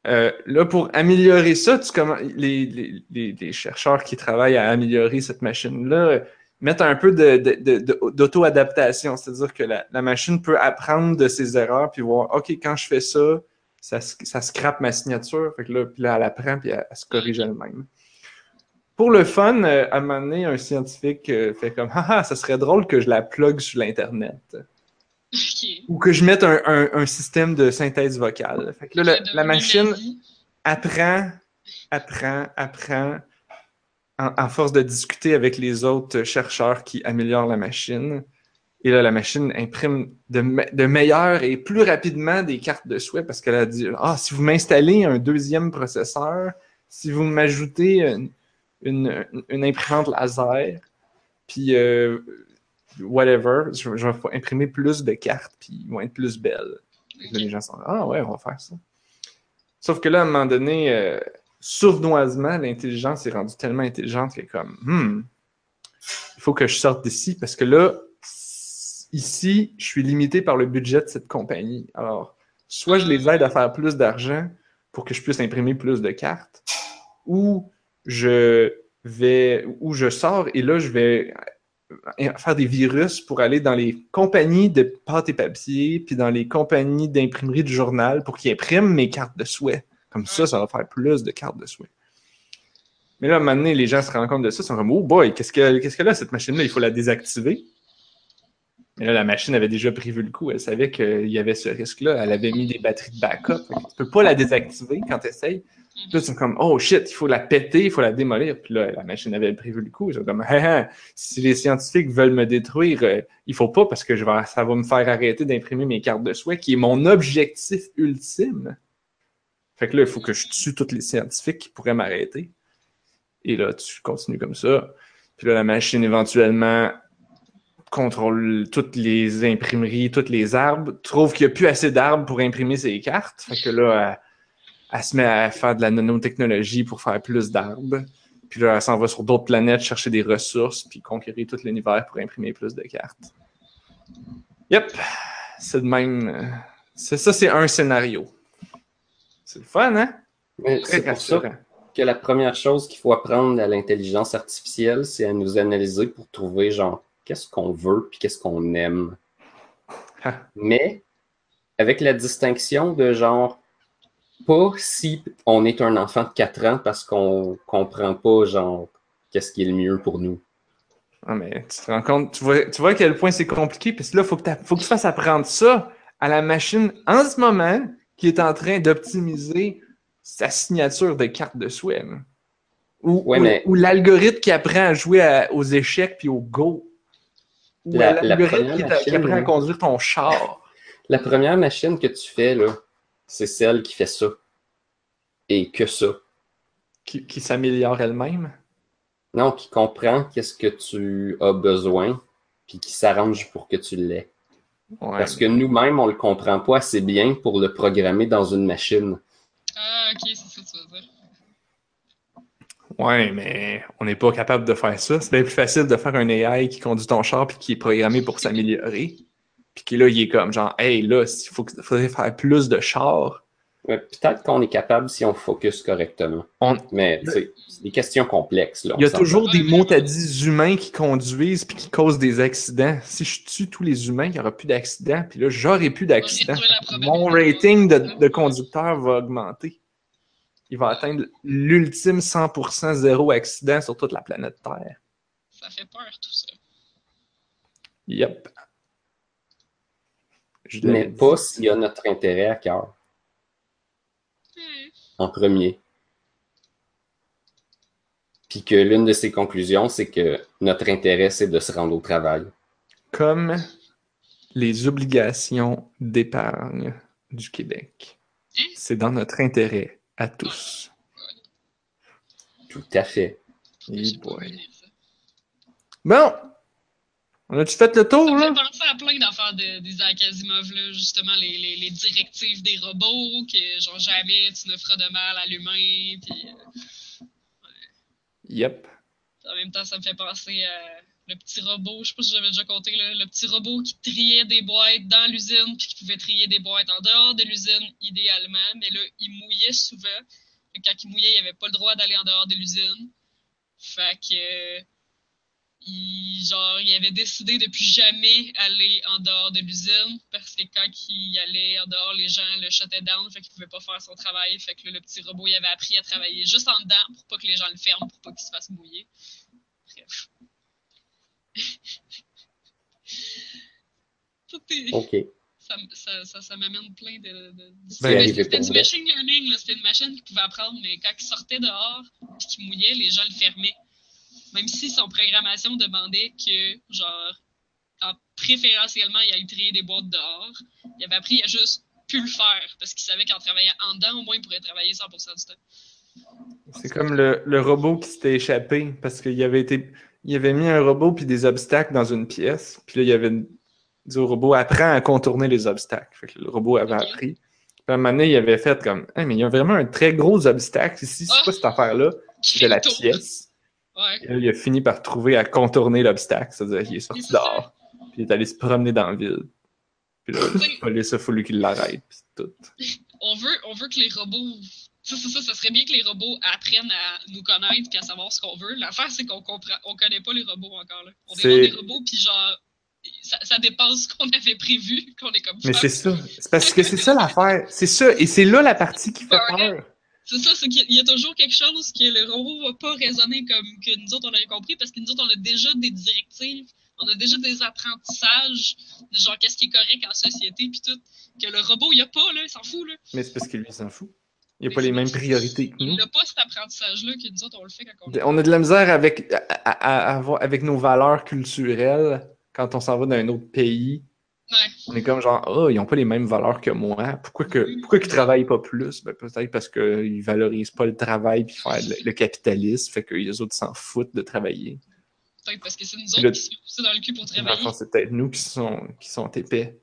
Euh, là, pour améliorer ça, tu les, les- les- les chercheurs qui travaillent à améliorer cette machine-là euh, mettent un peu de- de- d'auto-adaptation, c'est-à-dire que la, la machine peut apprendre de ses erreurs, puis voir, OK, quand je fais ça, ça, ça scrape ma signature, fait que là, puis là, elle apprend, puis elle, se corrige elle-même. Pour le fun, euh, à un moment donné, un scientifique fait comme Haha, ça serait drôle que je la plug sur l'Internet. Ou que je mette un, un- un système de synthèse vocale. Fait que là, la, machine apprend, apprend, apprend, en, en force de discuter avec les autres chercheurs qui améliorent la machine. Et là, la machine imprime de, me- de et plus rapidement des cartes de souhait parce qu'elle a dit Ah, si vous m'installez un deuxième processeur, si vous m'ajoutez une, une, une imprimante laser, puis euh, whatever, je, je vais imprimer plus de cartes, puis ils vont être plus belles. Là, les gens sont Ah ouais, on va faire ça. Sauf que là, à un moment donné, euh, sournoisement, l'intelligence est rendue tellement intelligente que comme, hmm, il faut que je sorte d'ici parce que là, ici, je suis limité par le budget de cette compagnie. Alors, soit je les aide à faire plus d'argent pour que je puisse imprimer plus de cartes, ou je vais, ou je sors et là, je vais faire des virus pour aller dans les compagnies de pâte et papier, puis dans les compagnies d'imprimerie du journal pour qu'ils impriment mes cartes de souhait. Comme ça, ça va faire plus de cartes de souhait. Mais là, à un moment donné, les gens se rendent compte de ça, ils sont comme, oh boy, qu'est-ce que, qu'est-ce que là, cette machine-là, il faut la désactiver. Mais là, la machine avait déjà prévu le coup. Elle savait qu'il y avait ce risque-là. Elle avait mis des batteries de backup. Tu peux pas la désactiver quand tu essayes. Ils sont comme, oh shit, il faut la péter, il faut la démolir. Puis là, la machine avait prévu le coup. Sont comme, ah, ah, si les scientifiques veulent me détruire, euh, il faut pas parce que je vais, ça va me faire arrêter d'imprimer mes cartes de souhait, qui est mon objectif ultime. Fait que là, il faut que je tue tous les scientifiques qui pourraient m'arrêter. Et là, tu continues comme ça. Puis là, la machine, éventuellement, contrôle toutes les imprimeries, tous les arbres, trouve qu'il n'y a plus assez d'arbres pour imprimer ses cartes. Fait que là, elle, se met à faire de la nanotechnologie pour faire plus d'arbres. Puis là, elle s'en va sur d'autres planètes chercher des ressources, puis conquérir tout l'univers pour imprimer plus de cartes. Yep, c'est de même. euh, C'est ça, c'est un scénario. C'est le fun, hein? C'est pour ça que la première chose qu'il faut apprendre à l'intelligence artificielle, c'est à nous analyser pour trouver, genre, qu'est-ce qu'on veut puis qu'est-ce qu'on aime. Mais avec la distinction de genre, pas si on est un enfant de 4 ans parce qu'on comprend pas, genre, qu'est-ce qui est le mieux pour nous. Ah, mais tu te rends compte, tu vois, tu vois à quel point c'est compliqué, parce que là, il faut, faut que tu fasses apprendre ça à la machine en ce moment qui est en train d'optimiser sa signature de carte de souhait. Ou, Ouais, ou- mais- ou l'algorithme qui apprend à jouer à- aux échecs puis au go. Ou La- la l'algorithme première qui, apprend à conduire ton char. La première machine que tu fais, là, c'est celle qui fait ça. Et que ça. qui, qui s'améliore elle-même? Non, qui comprend qu'est-ce que tu as besoin, puis qui s'arrange pour que tu l'aies. Ouais. Parce que nous-mêmes, on le comprend pas assez bien pour le programmer dans une machine. Ah, ok, c'est ça que tu veux dire. Ouais, mais on n'est pas capable de faire ça. C'est bien plus facile de faire un AI qui conduit ton char puis qui est programmé pour s'améliorer. Puis qui là, il est comme genre, hey, là, il faut faudrait faire plus de chars. Ouais, Peut-être qu'on est capable si on focus correctement. On- Mais tu sais, c'est des questions complexes. Là, Il y a toujours des dire humains qui conduisent puis qui causent des accidents. Si je tue tous les humains, il n'y aura plus d'accidents. Puis là, j'aurai plus d'accidents. Mon rating de, de conducteur va augmenter. Il va atteindre l'ultime 100% zéro accident sur toute la planète Terre. Ça fait peur, tout ça. Yep. Je Mais pas s'il y a notre intérêt à cœur, Hmm. en premier. Puis que l'une de ses conclusions, c'est que notre intérêt, c'est de se rendre au travail. comme les obligations d'épargne du Québec. Hein? C'est dans notre intérêt à tous. Tout à fait. Boy. Bon, on a-tu fait le tour, Ça me là? fait penser à plein d'affaires de, des Asimov, là, justement, les, les, les directives des robots, que genre jamais tu ne feras de mal à l'humain, puis euh, Yep. en même temps, ça me fait penser à le petit robot, je sais pas si j'avais déjà compté, là, le petit robot qui triait des boîtes dans l'usine, puis qui pouvait trier des boîtes en dehors de l'usine, idéalement, mais là, il mouillait souvent. Quand il mouillait, il avait pas le droit d'aller en dehors de l'usine. Fait que euh, il, genre, il avait décidé de plus jamais aller en dehors de l'usine parce que quand il allait en dehors, les gens le shutaient down, fait qu'il pouvait pas faire son travail. Fait que là, le petit robot, il avait appris à travailler juste en dedans pour pas que les gens le ferment, pour pas qu'il se fasse mouiller. Bref. Est- OK. ça, ça, ça, ça m'amène plein de. de- C'était du machine learning, c'était une machine qui pouvait apprendre, mais quand il sortait dehors et qu'il mouillait, les gens le fermaient. Même si son programmation demandait que, genre, en- préférentiellement, il allait trier des boîtes dehors, il avait appris à juste plus le faire parce qu'il savait qu'en travaillant en dedans, au moins, il pourrait travailler 100% du temps. C'est comme le, le robot qui s'était échappé parce qu'il avait été. Il avait mis un robot puis des obstacles dans une pièce. Puis là, il avait dit au robot apprends à contourner les obstacles. Fait que le robot avait appris. Puis à un moment donné, il avait fait comme Hey, mais il y a vraiment un très gros obstacle ici. C'est Ah. quoi cette affaire-là? De la tour. pièce. Ouais. Et là, il a fini par trouver à contourner l'obstacle. C'est-à-dire qu'il est sorti ça. dehors. Puis il est allé se promener dans la ville. Puis là, la police a fallu qu'il l'arrête. Puis tout. on veut, on veut que les robots. Ça, c'est ça, ça serait bien que les robots apprennent à nous connaître et à savoir ce qu'on veut. L'affaire, c'est qu'on comprend, on connaît pas les robots encore. Là. On C'est- développe des robots, puis genre, ça, ça dépasse ce qu'on avait prévu, qu'on est comme Mais c'est ça. C'est parce que c'est ça l'affaire. C'est ça. Et c'est là la partie qui fait peur. C'est ça, c'est qu'il y a toujours quelque chose que le robot va pas raisonner comme que nous autres on avait compris parce que nous autres on a déjà des directives, on a déjà des apprentissages de genre qu'est-ce qui est correct en société puis tout que le robot il a pas là, il s'en fout là. Mais c'est parce que lui, il s'en fout. Il n'a pas les mêmes priorités que nous. Il a pas cet apprentissage là que nous autres on le fait quand on On a de la misère avec, à, à- à avoir- avec nos valeurs culturelles quand on s'en va dans un autre pays. Ouais. On est comme genre, oh, ils n'ont pas les mêmes valeurs que moi. Pourquoi, que, pourquoi qu'ils travaillent pas plus? Ben, peut-être parce qu'ils valorisent pas le travail puis faire le, le capitalisme. Fait que les autres s'en foutent de travailler. Peut-être parce que c'est nous autres qui se dans le cul pour travailler. c'est peut-être nous qui sont, qui sont épais.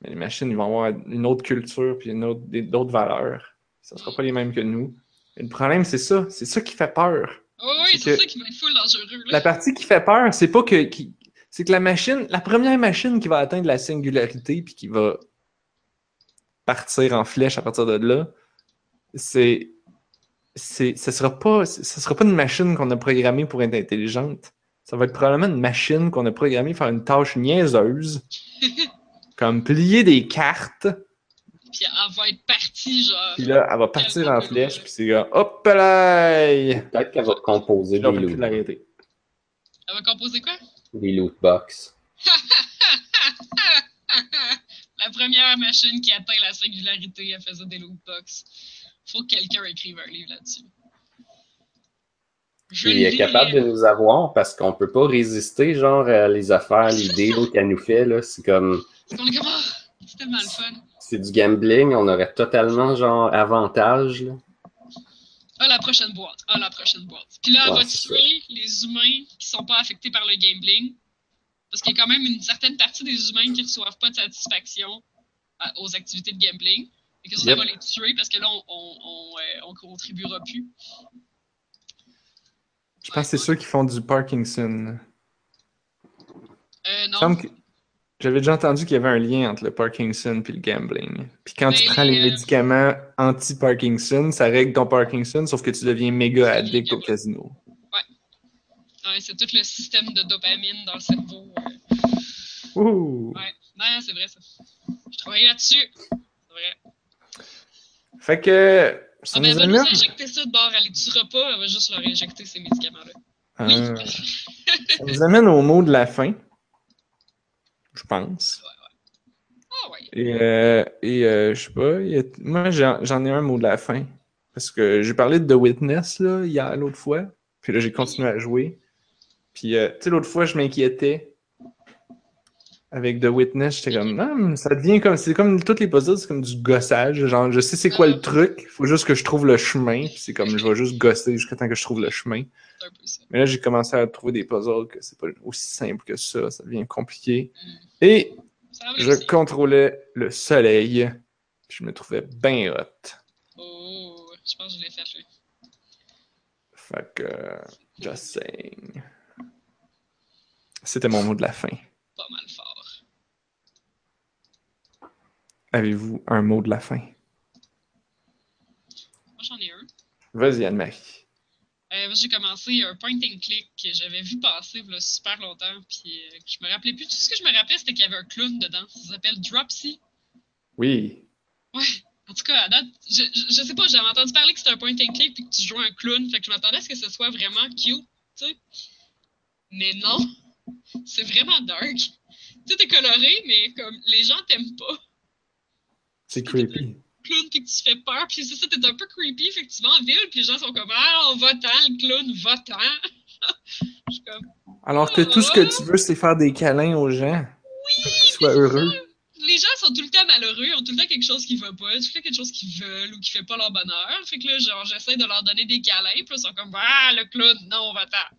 Mais les machines, ils vont avoir une autre culture puis une autre, d'autres valeurs. Ça sera pas les mêmes que nous. Et le problème, c'est ça. C'est ça qui fait peur. Oh, oui, c'est ça qui full dangereux. Là. La partie qui fait peur, c'est pas que. qui- c'est que la machine, la première machine qui va atteindre la singularité puis qui va partir en flèche à partir de là, c'est. c'est ça sera pas ça sera pas une machine qu'on a programmée pour être intelligente. Ça va être probablement une machine qu'on a programmée pour faire une tâche niaiseuse, comme plier des cartes, Puis elle va être partie, genre. puis là, elle va partir en flèche, puis c'est là, hop là! Peut-être qu'elle va composer. Elle va composer quoi? Des loot box. la première machine qui atteint la singularité, elle faisait des loot box. Faut que quelqu'un écrive un livre là-dessus. Je Puis est le capable de nous avoir parce qu'on peut pas résister, genre, à les affaires, les deals qu'elle nous fait, là. C'est comme, ah, c'est tellement le fun. c'est du gambling, on aurait totalement, genre, avantage, là. Ah, la prochaine boîte. Ah, la prochaine boîte. Puis là, elle Ouais, va tuer les humains qui sont pas affectés par le gambling. Parce qu'il y a quand même une certaine partie des humains qui reçoivent pas de satisfaction à- aux activités de gambling. Et que ça, Yep. va les tuer parce que là, on, on, on, euh, on contribuera plus. Je pense que c'est ceux qui font du Parkinson. Euh, Il me non. semble que- J'avais déjà entendu qu'il y avait un lien entre le Parkinson et le gambling. Puis quand tu Mais, prends les euh, médicaments anti-Parkinson, ça règle ton Parkinson, sauf que tu deviens méga addict au casino. Ouais, c'est tout le système de dopamine dans le cerveau. euh. Ouh! Ouais, non, c'est vrai ça. Je travaillais là-dessus. C'est vrai. Fait que ça Ah, ben, elle nous va nous amène. injecter ça de bord. Elle les tuera pas, elle va juste leur injecter ces médicaments-là. Ah. Oui. ça nous amène au mot de la fin. Je pense. Ah ouais. Et, euh, et euh, je sais pas, il y a- moi j'en ai un mot de la fin. Parce que j'ai parlé de The Witness là, hier, l'autre fois. Puis là, j'ai continué à jouer. Puis, euh, tu sais, l'autre fois, je m'inquiétais. Avec The Witness, j'étais comme, non, mais ça devient comme, c'est comme toutes les puzzles, c'est comme du gossage. Genre, je sais c'est quoi le truc, faut juste que je trouve le chemin. Puis c'est comme, je vais juste gosser jusqu'à temps que je trouve le chemin. C'est un peu ça. Mais là, j'ai commencé à trouver des puzzles que c'est pas aussi simple que ça, ça devient compliqué. Et Ça va je aussi. contrôlais le soleil. Puis je me trouvais bien hot. Oh, je pense que je l'ai fait, lui. Fait que, euh, just saying. C'était mon mot de la fin. Pas mal fort. Avez-vous un mot de la fin? Moi, j'en ai un. Vas-y, Anne-Marie. Euh, j'ai commencé un point and click que j'avais vu passer a super longtemps, puis euh, que je me rappelais plus. Tout ce que je me rappelais, c'était qu'il y avait un clown dedans. Ça s'appelle Dropsy. Oui. Ouais. En tout cas, à date, je, je, je sais pas, j'avais entendu parler que c'était un point and click puis que tu jouais un clown, fait que je m'attendais à ce que ce soit vraiment cute, tu sais. Mais non, c'est vraiment dark. Tout est coloré, mais comme les gens t'aiment pas. C'est creepy. Clown puis que tu fais peur, puis c'est ça, t'es un peu creepy, fait que tu vas en ville, puis les gens sont comme Ah, on va-t'en, le clown, va-t'en. je suis comme Alors que tout ce que tu veux, c'est faire des câlins aux gens. Pour qu'ils soient heureux. Les gens sont tout le temps malheureux, ont tout le temps quelque chose qui va pas, tout le temps quelque chose qu'ils veulent ou qui fait pas leur bonheur. Fait que là, genre, j'essaie de leur donner des câlins, puis ils sont comme, ah, le clown, non, va-t'en.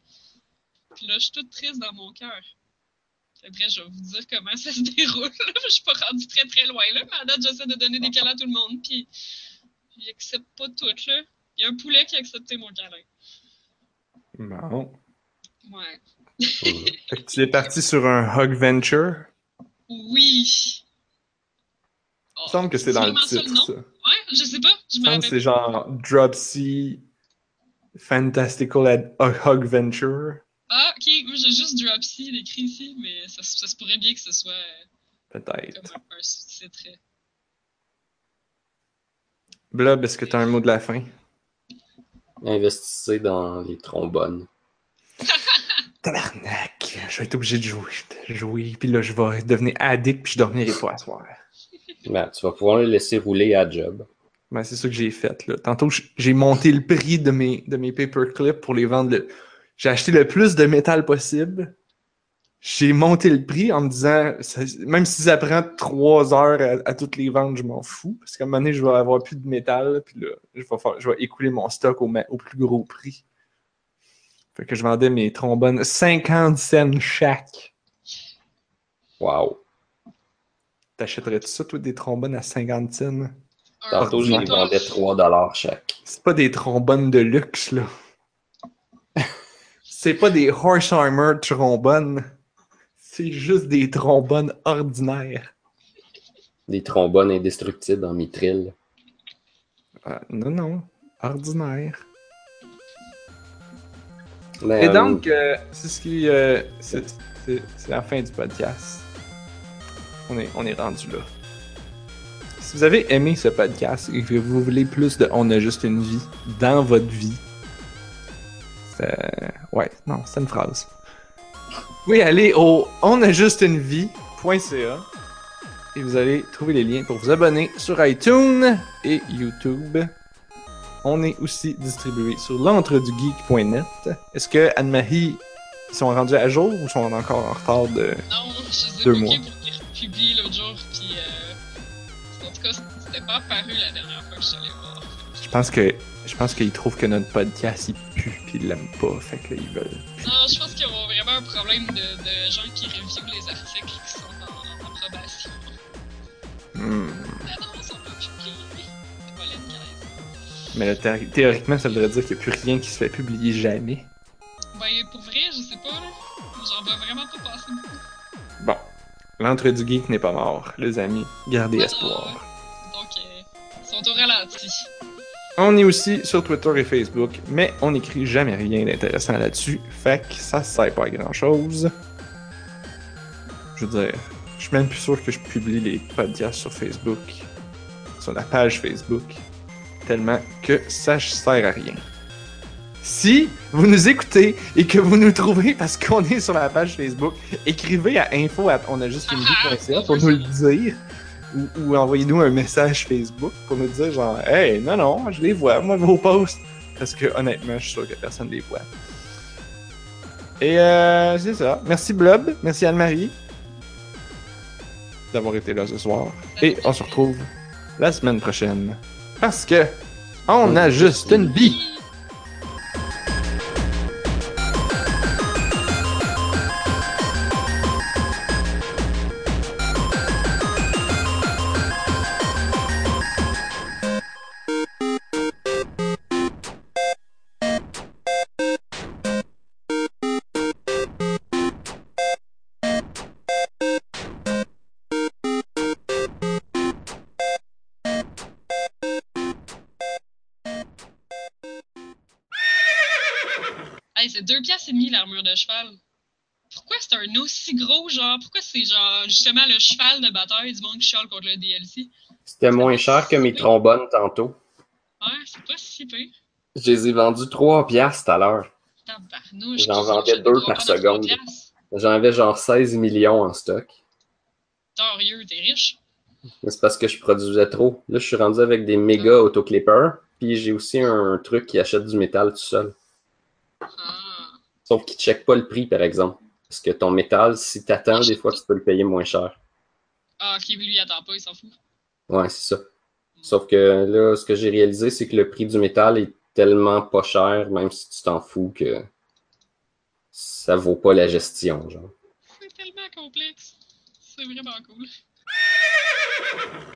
Puis là, je suis toute triste dans mon cœur. Après, je vais vous dire comment ça se déroule. je suis pas rendue très très loin, là, mais à date, j'essaie de donner des câlins à tout le monde, puis ils acceptent pas tout, là. Il y a un poulet qui a accepté mon câlin. Bon. Ouais. Fait que tu es parti sur un Hug Venture? Oui. Il me semble que c'est dans le titre, ça. Ouais, je sais pas. Je me c'est genre Dropsy Fantastical Hug Venture. Ah, ok. Moi, j'ai juste Dropsy écrit ici, mais ça, ça se pourrait bien que ce soit euh, Peut-être. comme un, un sous-titre. Blob, est-ce que tu as un mot de la fin? Investissez dans les trombones. Tabarnak, je vais être obligé de jouer, de jouer, puis là je vais devenir addict, puis je dormirai pas à soir. Ben, tu vas pouvoir le laisser rouler à job. Ben, c'est ça que j'ai fait. Là. Tantôt, j'ai monté le prix de mes, de mes paperclips pour les vendre. le- J'ai acheté le plus de métal possible. J'ai monté le prix en me disant, ça- même si ça prend trois heures à, à toutes les ventes, je m'en fous. Parce qu'à un moment donné, je vais avoir plus de métal, puis là, je vais, faire- je vais écouler mon stock au, plus gros prix. Fait que je vendais mes trombones 50 cents chaque. Wow. T'achèterais-tu ça, toi, des trombones à 50 cents? Tantôt, je les vendais 3$ chaque. C'est pas des trombones de luxe, là. C'est pas des horse armor trombones. C'est juste des trombones ordinaires. Des trombones indestructibles en mitril. Ah, non, non. Ordinaires. Mais, Et euh, donc, euh, c'est ce qui. euh, c'est la fin du podcast. On est, on est rendu là. Si vous avez aimé ce podcast et que vous voulez plus de On a juste une vie dans votre vie, ouais, non, c'est une phrase. Oui, allez au onajustunevie.ca et vous allez trouver les liens pour vous abonner sur iTunes et YouTube. On est aussi distribué sur l'entredugeek.net. Est-ce que Anne-Marie ils sont rendus à jour ou sont encore en retard de. Non, je Deux mois? pour republient l'autre jour, puis euh, en tout cas, c'était pas apparu la dernière fois que je suis voir. Je pense que. Je pense qu'ils trouvent que notre podcast il pue pis ils l'aiment pas. Fait que là, ils veulent. Non, je pense qu'ils ont vraiment un problème de, de gens qui reviewent les articles qui sont en, en probation. Hmm. Mais là, thé- théoriquement, ça voudrait dire qu'il n'y a plus rien qui se fait publier jamais. Ben, pour vrai, je sais pas. J'en vois vraiment pas passer beaucoup. Bon. L'entre du geek n'est pas mort, les amis. Gardez espoir. Donc, euh, ils sont au ralenti. On est aussi sur Twitter et Facebook, mais on n'écrit jamais rien d'intéressant là-dessus, fait que ça sert pas à grand chose. Je veux dire, je suis même plus sûr que je publie les podcasts sur Facebook, sur la page Facebook, tellement que ça sert à rien. Si vous nous écoutez et que vous nous trouvez parce qu'on est sur la page Facebook, écrivez à info at onajustunevie.ca pour nous le dire ou, ou envoyez-nous un message Facebook pour nous dire genre Hey, non, non, je les vois, moi, vos posts. Parce que honnêtement, je suis sûr que personne les voit. Et euh, c'est ça. Merci Blob, merci Anne-Marie d'avoir été là ce soir. Et on se retrouve la semaine prochaine. Parce que on a juste une vie. Aussi gros, genre? Pourquoi c'est genre justement le cheval de bataille du monde qui chiale contre le DLC? C'était moins cher que mes trombones tantôt. Ouais, c'est pas si pire. Je les ai vendus 3 piastres tout à l'heure. J'en vendais s'achète deux des par seconde. J'en avais genre 16 millions en stock. Torieux, t'es riche. C'est parce que je produisais trop. Là, je suis rendu avec des méga autoclippers. Puis j'ai aussi un truc qui achète du métal tout seul. Ah. Sauf qu'il ne check pas le prix, par exemple. Parce que ton métal, si t'attends, des fois, tu peux le payer moins cher. Ah, ok, lui, il attend pas, il s'en fout. Ouais, c'est ça. Sauf que là, ce que j'ai réalisé, c'est que le prix du métal est tellement pas cher, même si tu t'en fous, que ça vaut pas la gestion, genre. C'est tellement complexe. C'est vraiment cool.